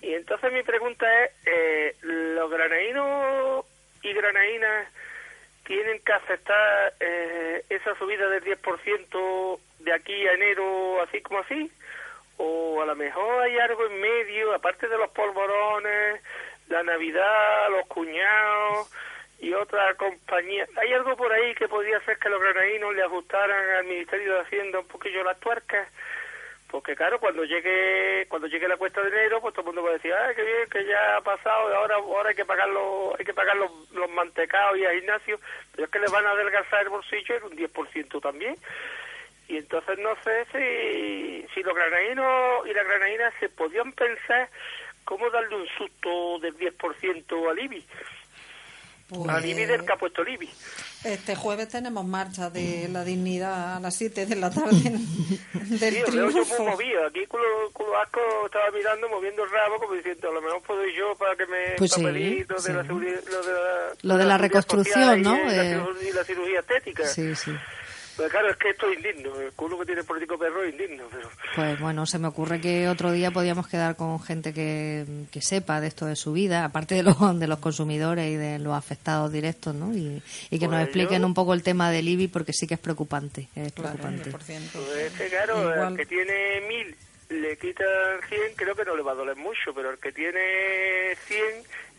Y entonces mi pregunta es, eh, ¿los granadinos y granadinas tienen que aceptar eh, esa subida del 10% de aquí a enero, así como así? ¿O a lo mejor hay algo en medio, aparte de los polvorones, la Navidad, los cuñados y otra compañía? ¿Hay algo por ahí que podría hacer que los granadinos le ajustaran al Ministerio de Hacienda un poquillo las tuercas? Porque claro, cuando llegue cuando llegue la cuesta de enero, pues todo el mundo va a decir, ah, qué bien, que ya ha pasado, ahora ahora hay que pagar los, hay que pagar los, los mantecados y a gimnasio, pero es que les van a adelgazar el bolsillo en un 10% también. Y entonces no sé si, si los granadinos y las granadinas se podían pensar cómo darle un susto del 10% al IBI. Pues, Al IBI del que ha puesto. Este jueves tenemos marcha de la dignidad a las 7 de la tarde del Sí, veo yo muy triunfo. movido. Aquí culo, culo asco estaba mirando, moviendo el rabo, como diciendo, a lo mejor puedo ir yo para que me Pues sí, lo de la seguridad, lo de la, Lo de la reconstrucción, social y ¿no? la Eh, cirugía- y la cirugía estética. Sí, sí. Pero claro, es que esto es indigno. El culo que tiene el político perro es indigno. Pero... Pues bueno, se me ocurre que otro día podíamos quedar con gente que, que sepa de esto de su vida, aparte de los, de los consumidores y de los afectados directos, ¿no? Y, y que nos Pues expliquen yo- un poco el tema del IBI porque sí que es preocupante, es Claro, preocupante. 10%. Pues es que claro, Igual. al que tiene mil le quitan 100, creo que no le va a doler mucho, pero al que tiene 100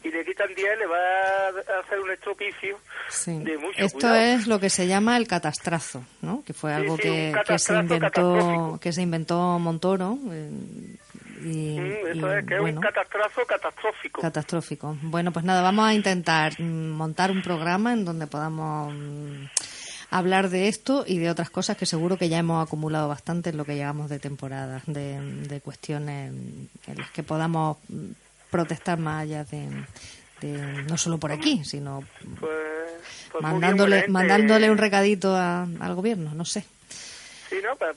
y le quitan 10 le va a hacer un estropicio Sí. de mucho Esto cuidado. es lo que se llama el catastrazo, ¿no? Que fue algo sí, que, se catastrazo inventó que se inventó Montoro eh, y, Mm, eso y, es que es bueno, un catastrozo catastrófico. catastrófico. Bueno, pues nada, vamos a intentar mm, montar un programa en donde podamos mm, hablar de esto y de otras cosas que seguro que ya hemos acumulado bastante en lo que llevamos de temporada, de, de cuestiones en las que podamos protestar más allá de, de- no solo por aquí, sino Pues, pues mandándole mandándole un recadito a- al gobierno, no sé. Sí, no, pa-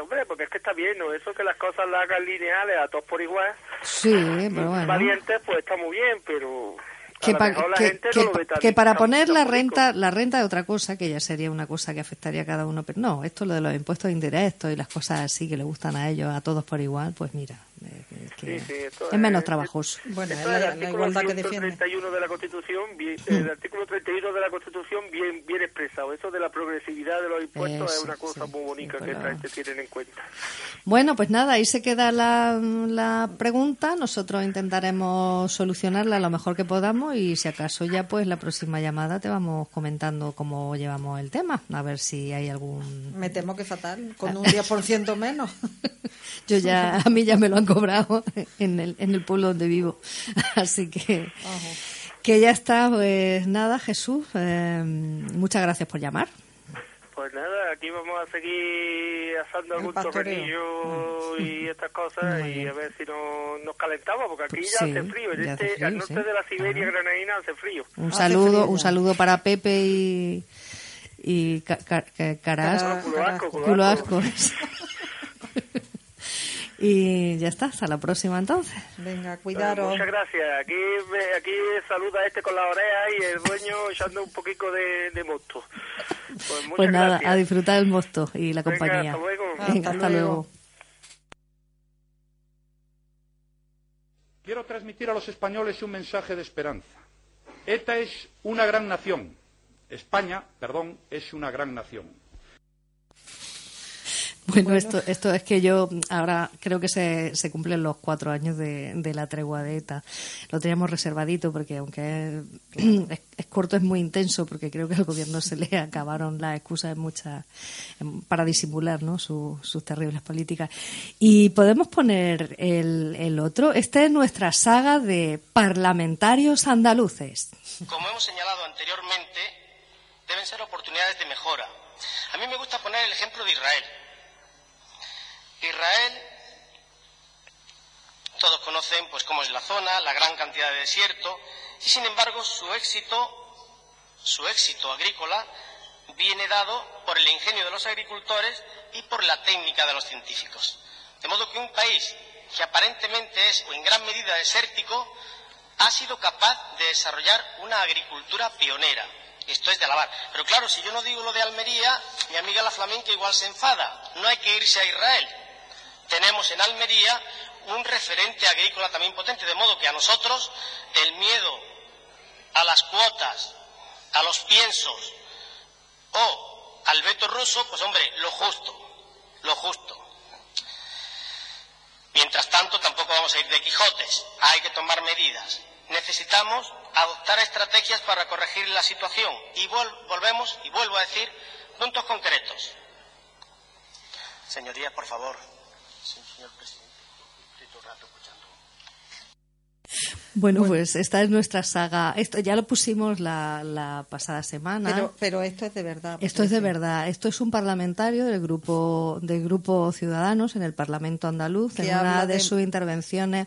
hombre, porque es que está bien, ¿no? Eso que las cosas las hagan lineales a todos por igual. Sí, pero bueno. Valientes, pues está muy bien, pero que, lo pa- mejor la que- gente que no lo pa- ve tan- que para tan- poner tan la renta la renta es otra cosa que ya sería una cosa que afectaría a cada uno pero no esto lo de los impuestos indirectos y las cosas así que le gustan a ellos a todos por igual pues mira que Sí, sí, esto es menos es- trabajoso Bueno, es la, la igualdad que defiende. 131 de la Constitución, bien- el artículo 31 de la Constitución bien bien expresado. Eso de la progresividad de los impuestos Eso, es una cosa sí, muy bonita sí, que pero- esta gente tienen en cuenta. bueno pues nada ahí se queda la, la pregunta nosotros intentaremos solucionarla lo mejor que podamos y si acaso ya pues la próxima llamada te vamos comentando cómo llevamos el tema a ver si hay algún Me temo que fatal, con un 10% menos. Yo ya, a mí ya me lo han cobrado en el, en el pueblo donde vivo. Así que, que ya está, pues nada, Jesús, eh, muchas gracias por llamar. Pues nada, aquí vamos a seguir asando algún torrenillo y estas cosas Muy y bien. a ver si no, nos calentamos, porque aquí Pues ya sí, hace frío. En hace este, frío, al norte sí. de la Siberia Ah. granadina hace frío. Un Hace saludo, frío un saludo para Pepe y, y Ca- Ca- Ca- Carasco. Cara- Culo asco, culo asco. Y ya está, hasta la próxima entonces. Venga, Pues cuidaros. muchas gracias. Aquí aquí saluda este con la oreja y el dueño echando un poquito de, de mosto. Pues Pues nada, gracias. a disfrutar el mosto y la Venga, compañía. hasta luego. Venga, Hasta hasta luego. luego. Quiero transmitir a los españoles un mensaje de esperanza. ETA es una gran nación. España, perdón, es una gran nación. Bueno, Esto, esto es que yo ahora creo que se, se cumplen los cuatro años de, de la tregua de ETA. Lo teníamos reservadito porque aunque es, es- es corto es muy intenso porque creo que al gobierno se le acabaron las excusas en muchas en- para disimular ¿no? Su- sus terribles políticas. Y podemos poner el, el otro. Esta es nuestra saga de parlamentarios andaluces. Como hemos señalado anteriormente, deben ser oportunidades de mejora. A mí me gusta poner el ejemplo de Israel. Israel, todos conocen pues cómo es la zona, la gran cantidad de desierto, y sin embargo su éxito, su éxito agrícola, viene dado por el ingenio de los agricultores y por la técnica de los científicos. De modo que un país que aparentemente es o en gran medida desértico, ha sido capaz de desarrollar una agricultura pionera. Esto es de alabar. Pero claro, si yo no digo lo de Almería, mi amiga la flamenca igual se enfada. No hay que irse a Israel. Tenemos en Almería un referente agrícola también potente, de modo que a nosotros el miedo a las cuotas, a los piensos o al veto ruso, pues hombre, lo justo, lo justo. Mientras tanto, tampoco vamos a ir de Quijotes, hay que tomar medidas. Necesitamos adoptar estrategias para corregir la situación y vol- volvemos, y vuelvo a decir, puntos concretos. Señorías, por favor. Señor presidente. Estoy todo el rato escuchando. Bueno, pues esta es nuestra saga. Esto ya lo pusimos la, la pasada semana. Pero, pero esto es de verdad. Esto es de verdad. Esto es un parlamentario del grupo del grupo Ciudadanos en el Parlamento andaluz Que en una de de- sus intervenciones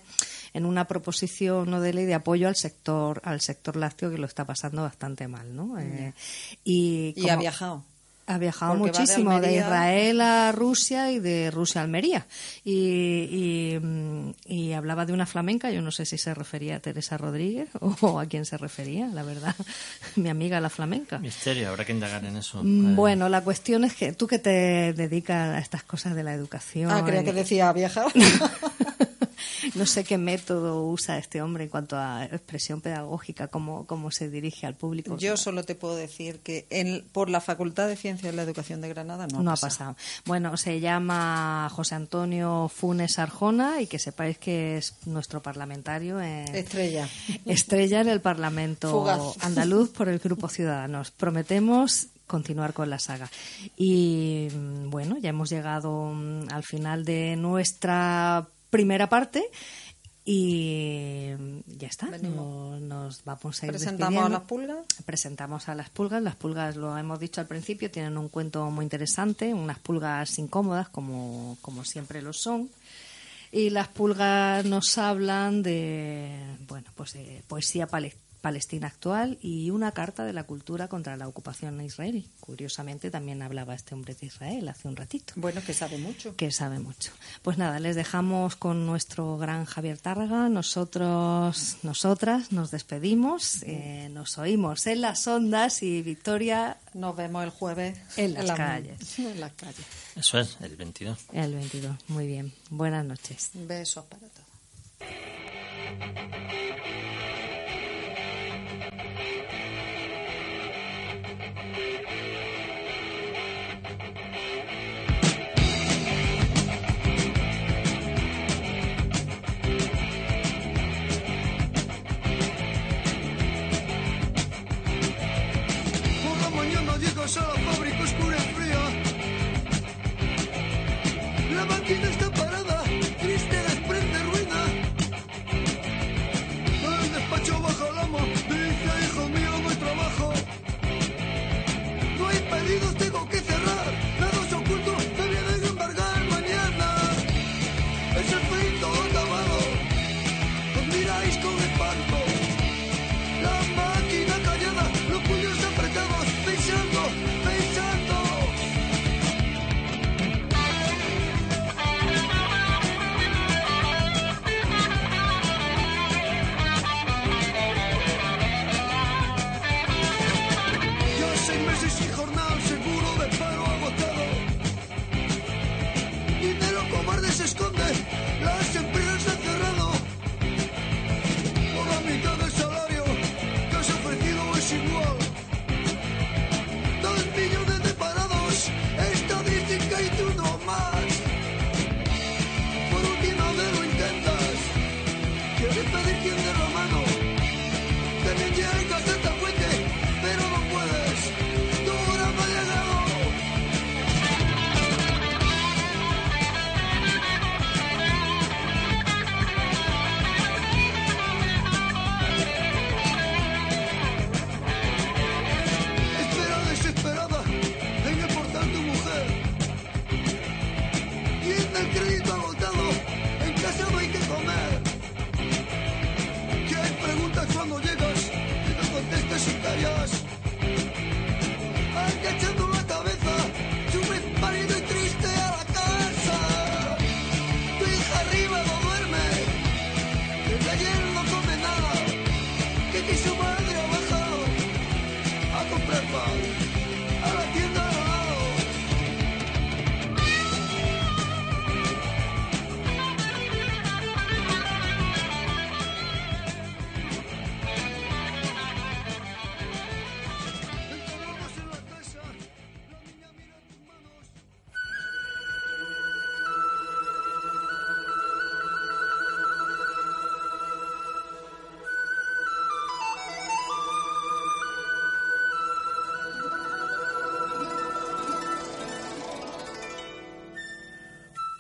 en una proposición no de ley de apoyo al sector al sector lácteo que lo está pasando bastante mal, ¿no? Eh, y Y ha viajado. Ha viajado Porque va de muchísimo de, Israel a Rusia y de Rusia a Almería. Y, y, mm, y hablaba de una flamenca, yo no sé si se refería a Teresa Rodríguez o a quién se refería, la verdad, mi amiga la flamenca. Misterio, habrá que indagar en eso. Mm, Eh, Bueno, la cuestión es que tú que te dedicas a estas cosas de la educación. Ah, creía y- que decía ha viajado. no sé qué método usa este hombre en cuanto a expresión pedagógica, cómo, cómo se dirige al público. Yo solo te puedo decir que en, por la Facultad de Ciencias de la Educación de Granada no, no, ha pasado. Bueno, se llama José Antonio Funes Arjona y que sepáis que es nuestro parlamentario en, Estrella. estrella en el Parlamento Fugaz. andaluz por el Grupo Ciudadanos. Prometemos continuar con la saga. Y mm, bueno, ya hemos llegado mm, al final de nuestra primera parte. Y mm, ya está, no- nos vamos a ir Presentamos a las pulgas. Presentamos a las pulgas. Las pulgas, lo hemos dicho al principio, tienen un cuento muy interesante, unas pulgas incómodas, como, como siempre lo son. Y las pulgas nos hablan de, bueno, pues de poesía pale- palestina actual y una carta de la cultura contra la ocupación israelí. Curiosamente también hablaba este hombre de Israel hace un ratito Bueno, que sabe mucho. que sabe mucho. Pues nada, les dejamos con nuestro gran Javier Tárraga. Nosotros, nosotras nos despedimos, eh, nos oímos en las ondas y Victoria Nos vemos el jueves En las calles. En las calles. Eso es, el 22. el 22. Muy bien. Buenas noches. Besos para todos. La fábrica oscura y fría. La máquina está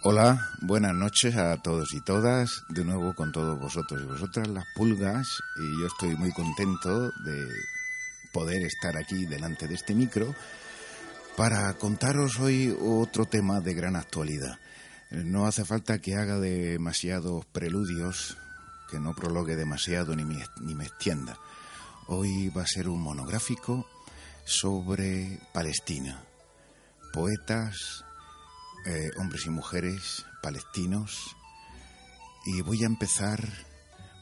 Hola, buenas noches a todos y todas. De nuevo con todos vosotros y vosotras, las pulgas. Y yo estoy muy contento de poder estar aquí delante de este micro para contaros hoy otro tema de gran actualidad. No hace falta que haga demasiados preludios, que no prologue demasiado ni me, ni me extienda. Hoy va a ser un monográfico sobre Palestina. Poetas, eh, hombres y mujeres palestinos y voy a empezar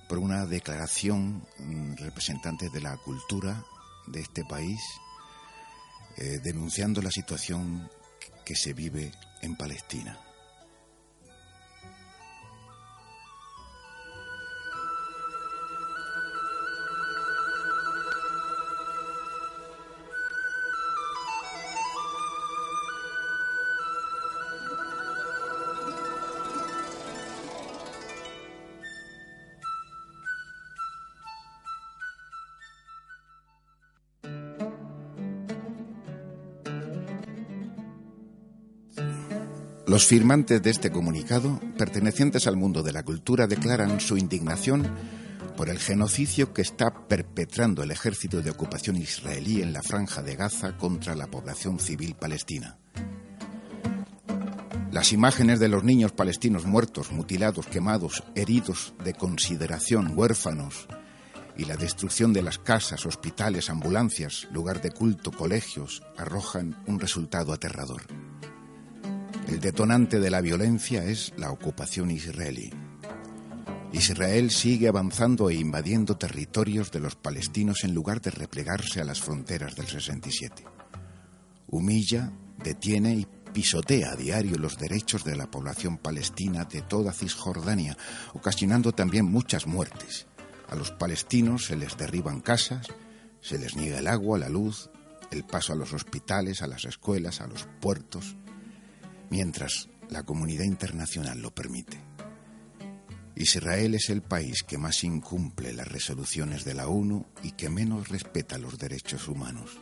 por una declaración mm, representante de la cultura de este país eh, denunciando la situación que se vive en Palestina. Los firmantes de este comunicado, pertenecientes al mundo de la cultura, declaran su indignación por el genocidio que está perpetrando el ejército de ocupación israelí en la franja de Gaza contra la población civil palestina. Las imágenes de los niños palestinos muertos, mutilados, quemados, heridos de consideración, huérfanos, y la destrucción de las casas, hospitales, ambulancias, lugar de culto, colegios, arrojan un resultado aterrador. El detonante de la violencia es la ocupación israelí. Israel sigue avanzando e invadiendo territorios de los palestinos en lugar de replegarse a las fronteras del 67. Humilla, detiene y pisotea a diario los derechos de la población palestina de toda Cisjordania, ocasionando también muchas muertes. A los palestinos se les derriban casas, se les niega el agua, la luz, el paso a los hospitales, a las escuelas, a los puertos mientras la comunidad internacional lo permite. Israel es el país que más incumple las resoluciones de la ONU y que menos respeta los derechos humanos.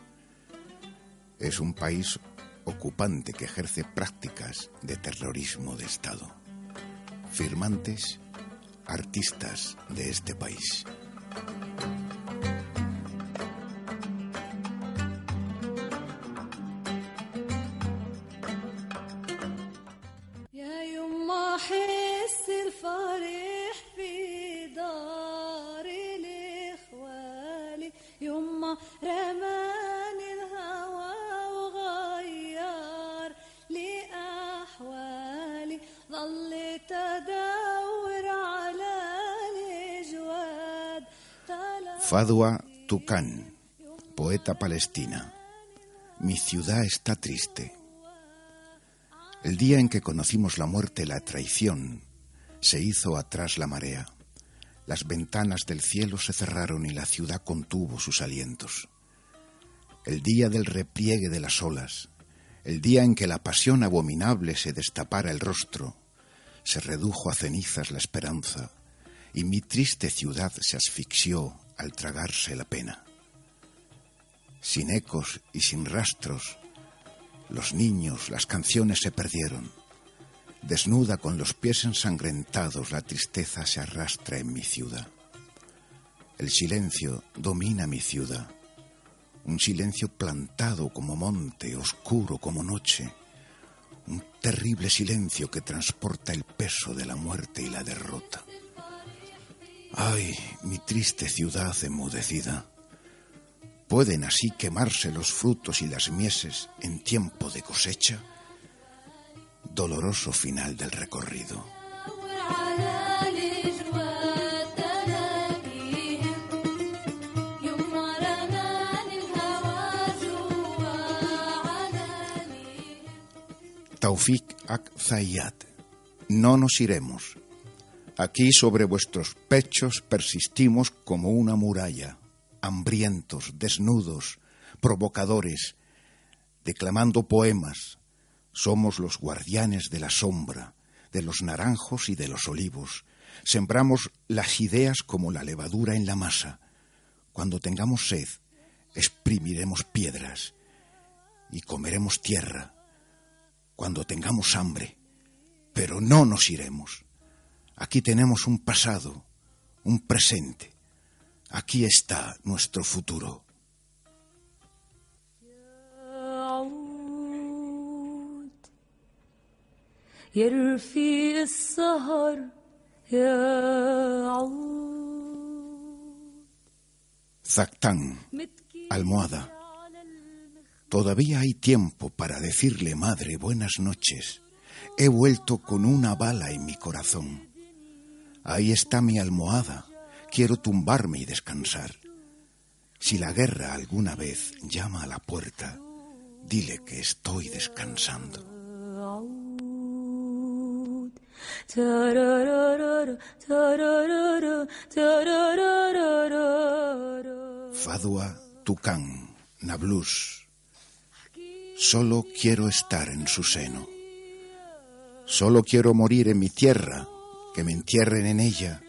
Es un país ocupante que ejerce prácticas de terrorismo de Estado. Firmantes, artistas de este país. Fadwa Tucán, poeta palestina. Mi ciudad está triste. El día en que conocimos la muerte, la traición, se hizo atrás la marea. Las ventanas del cielo se cerraron y la ciudad contuvo sus alientos. El día del repliegue de las olas, el día en que la pasión abominable se destapara el rostro, se redujo a cenizas la esperanza, y mi triste ciudad se asfixió al tragarse la pena. Sin ecos y sin rastros, los niños, las canciones se perdieron. Desnuda con los pies ensangrentados, la tristeza se arrastra en mi ciudad. El silencio domina mi ciudad. Un silencio plantado como monte, oscuro como noche. Un terrible silencio que transporta el peso de la muerte y la derrota. Ay, mi triste ciudad enmudecida. ¿Pueden así quemarse los frutos y las mieses en tiempo de cosecha? Doloroso final del recorrido. Taufik Ak Zayat. No nos iremos. Aquí sobre vuestros pechos persistimos como una muralla, hambrientos, desnudos, provocadores, declamando poemas. Somos los guardianes de la sombra, de los naranjos y de los olivos. Sembramos las ideas como la levadura en la masa. Cuando tengamos sed, exprimiremos piedras y comeremos tierra. Cuando tengamos hambre, pero no nos iremos. Aquí tenemos un pasado, un presente. Aquí está nuestro futuro. Zactán, almohada. Todavía hay tiempo para decirle, madre, buenas noches. He vuelto con una bala en mi corazón. Ahí está mi almohada, quiero tumbarme y descansar. Si la guerra alguna vez llama a la puerta, dile que estoy descansando. Fadua Tucán, Nablus. Solo quiero estar en su seno. Solo quiero morir en mi tierra que me entierren en ella,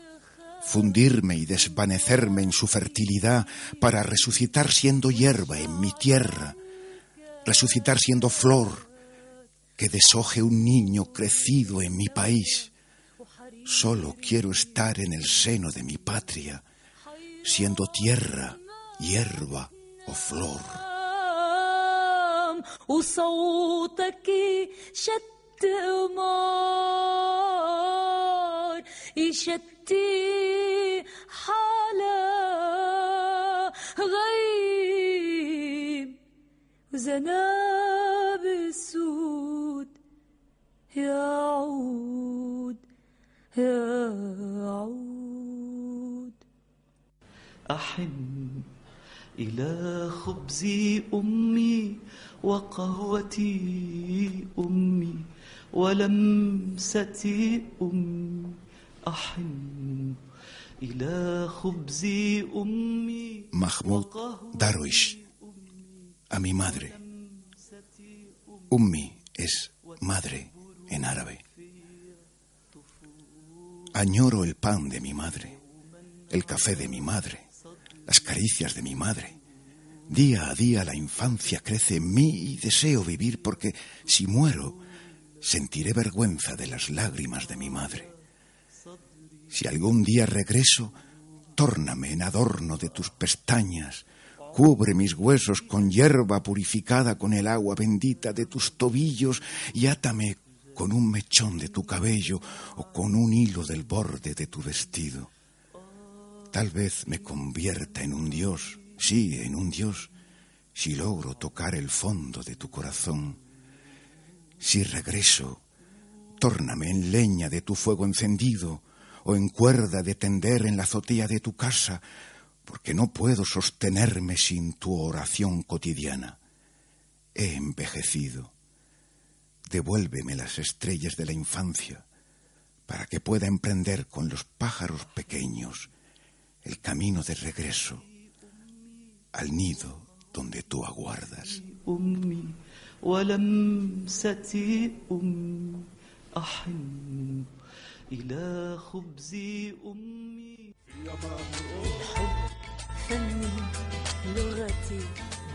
fundirme y desvanecerme en su fertilidad para resucitar siendo hierba en mi tierra, resucitar siendo flor que deshoje un niño crecido en mi país. Solo quiero estar en el seno de mi patria, siendo tierra, hierba o flor. يشتي حالا غيب وزناب السود يعود يعود. أحن إلى خبز أمي وقهوتي أمي ولمسة أمي. Mahmoud Darwish, a mi madre. Ummi es madre en árabe. Añoro el pan de mi madre, el café de mi madre, las caricias de mi madre. Día a día la infancia crece en mí y deseo vivir porque si muero sentiré vergüenza de las lágrimas de mi madre. Si algún día regreso, tórname en adorno de tus pestañas, cubre mis huesos con hierba purificada con el agua bendita de tus tobillos y átame con un mechón de tu cabello o con un hilo del borde de tu vestido. Tal vez me convierta en un dios, sí, en un dios, si logro tocar el fondo de tu corazón. Si regreso, tórname en leña de tu fuego encendido o en cuerda de tender en la azotea de tu casa, porque no puedo sostenerme sin tu oración cotidiana. He envejecido. Devuélveme las estrellas de la infancia para que pueda emprender con los pájaros pequeños el camino de regreso al nido donde tú aguardas. إلى خبز أمي فني لغتي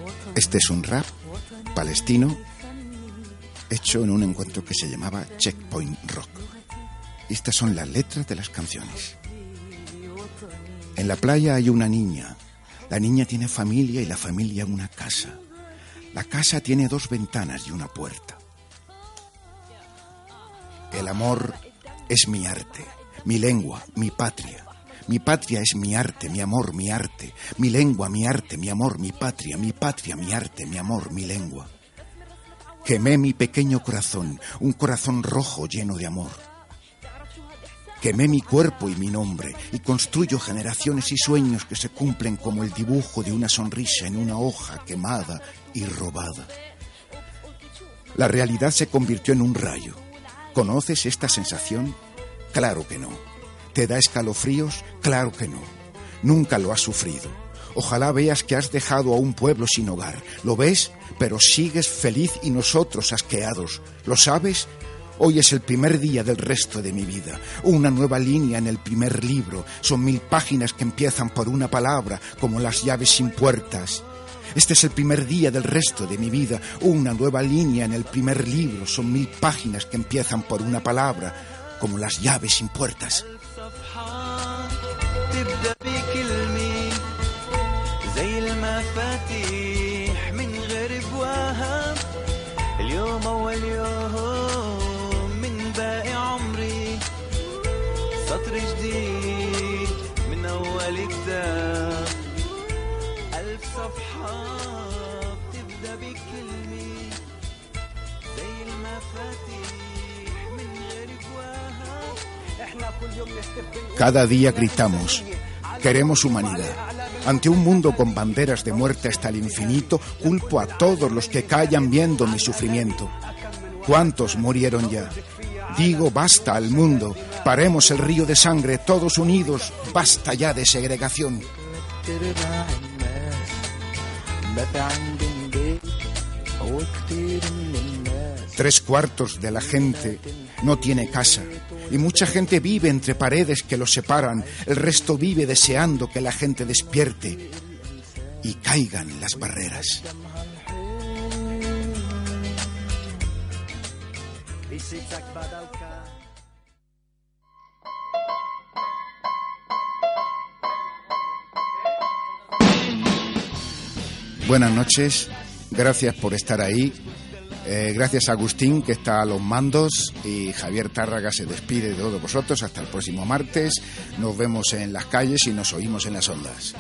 وطني Este es un rap palestino hecho en un encuentro que se llamaba Checkpoint Rock. Y estas son las letras de las canciones. En la playa hay una niña. La niña tiene familia y la familia una casa. La casa tiene dos ventanas y una puerta. El amor es mi arte, mi lengua, mi patria. Mi patria es mi arte, mi amor, mi arte. Mi lengua, mi arte, mi amor, mi patria. Mi patria, mi arte, mi amor, mi lengua. Quemé mi pequeño corazón, un corazón rojo lleno de amor. Quemé mi cuerpo y mi nombre y construyo generaciones y sueños que se cumplen como el dibujo de una sonrisa en una hoja quemada y robada. La realidad se convirtió en un rayo. ¿Conoces esta sensación? Claro que no. ¿Te da escalofríos? Claro que no. Nunca lo has sufrido. Ojalá veas que has dejado a un pueblo sin hogar. ¿Lo ves? Pero sigues feliz y nosotros asqueados. ¿Lo sabes? Hoy es el primer día del resto de mi vida. Una nueva línea en el primer libro. Son mil páginas que empiezan por una palabra, como las llaves sin puertas. Este es el primer día del resto de mi vida. Una nueva línea en el primer libro. Son mil páginas que empiezan por una palabra, como las llaves sin puertas. Cada día gritamos, queremos humanidad. Ante un mundo con banderas de muerte hasta el infinito, culpo a todos los que callan viendo mi sufrimiento. ¿Cuántos murieron ya? Digo, basta al mundo, paremos el río de sangre, todos unidos, basta ya de segregación. Tres cuartos de la gente no tiene casa, y mucha gente vive entre paredes que los separan, el resto vive deseando que la gente despierte y caigan las barreras. Buenas noches, gracias por estar ahí. Eh, gracias a Agustín, que está a los mandos, y Javier Tárraga se despide de todos vosotros. Hasta el próximo martes. Nos vemos en las calles y nos oímos en las ondas.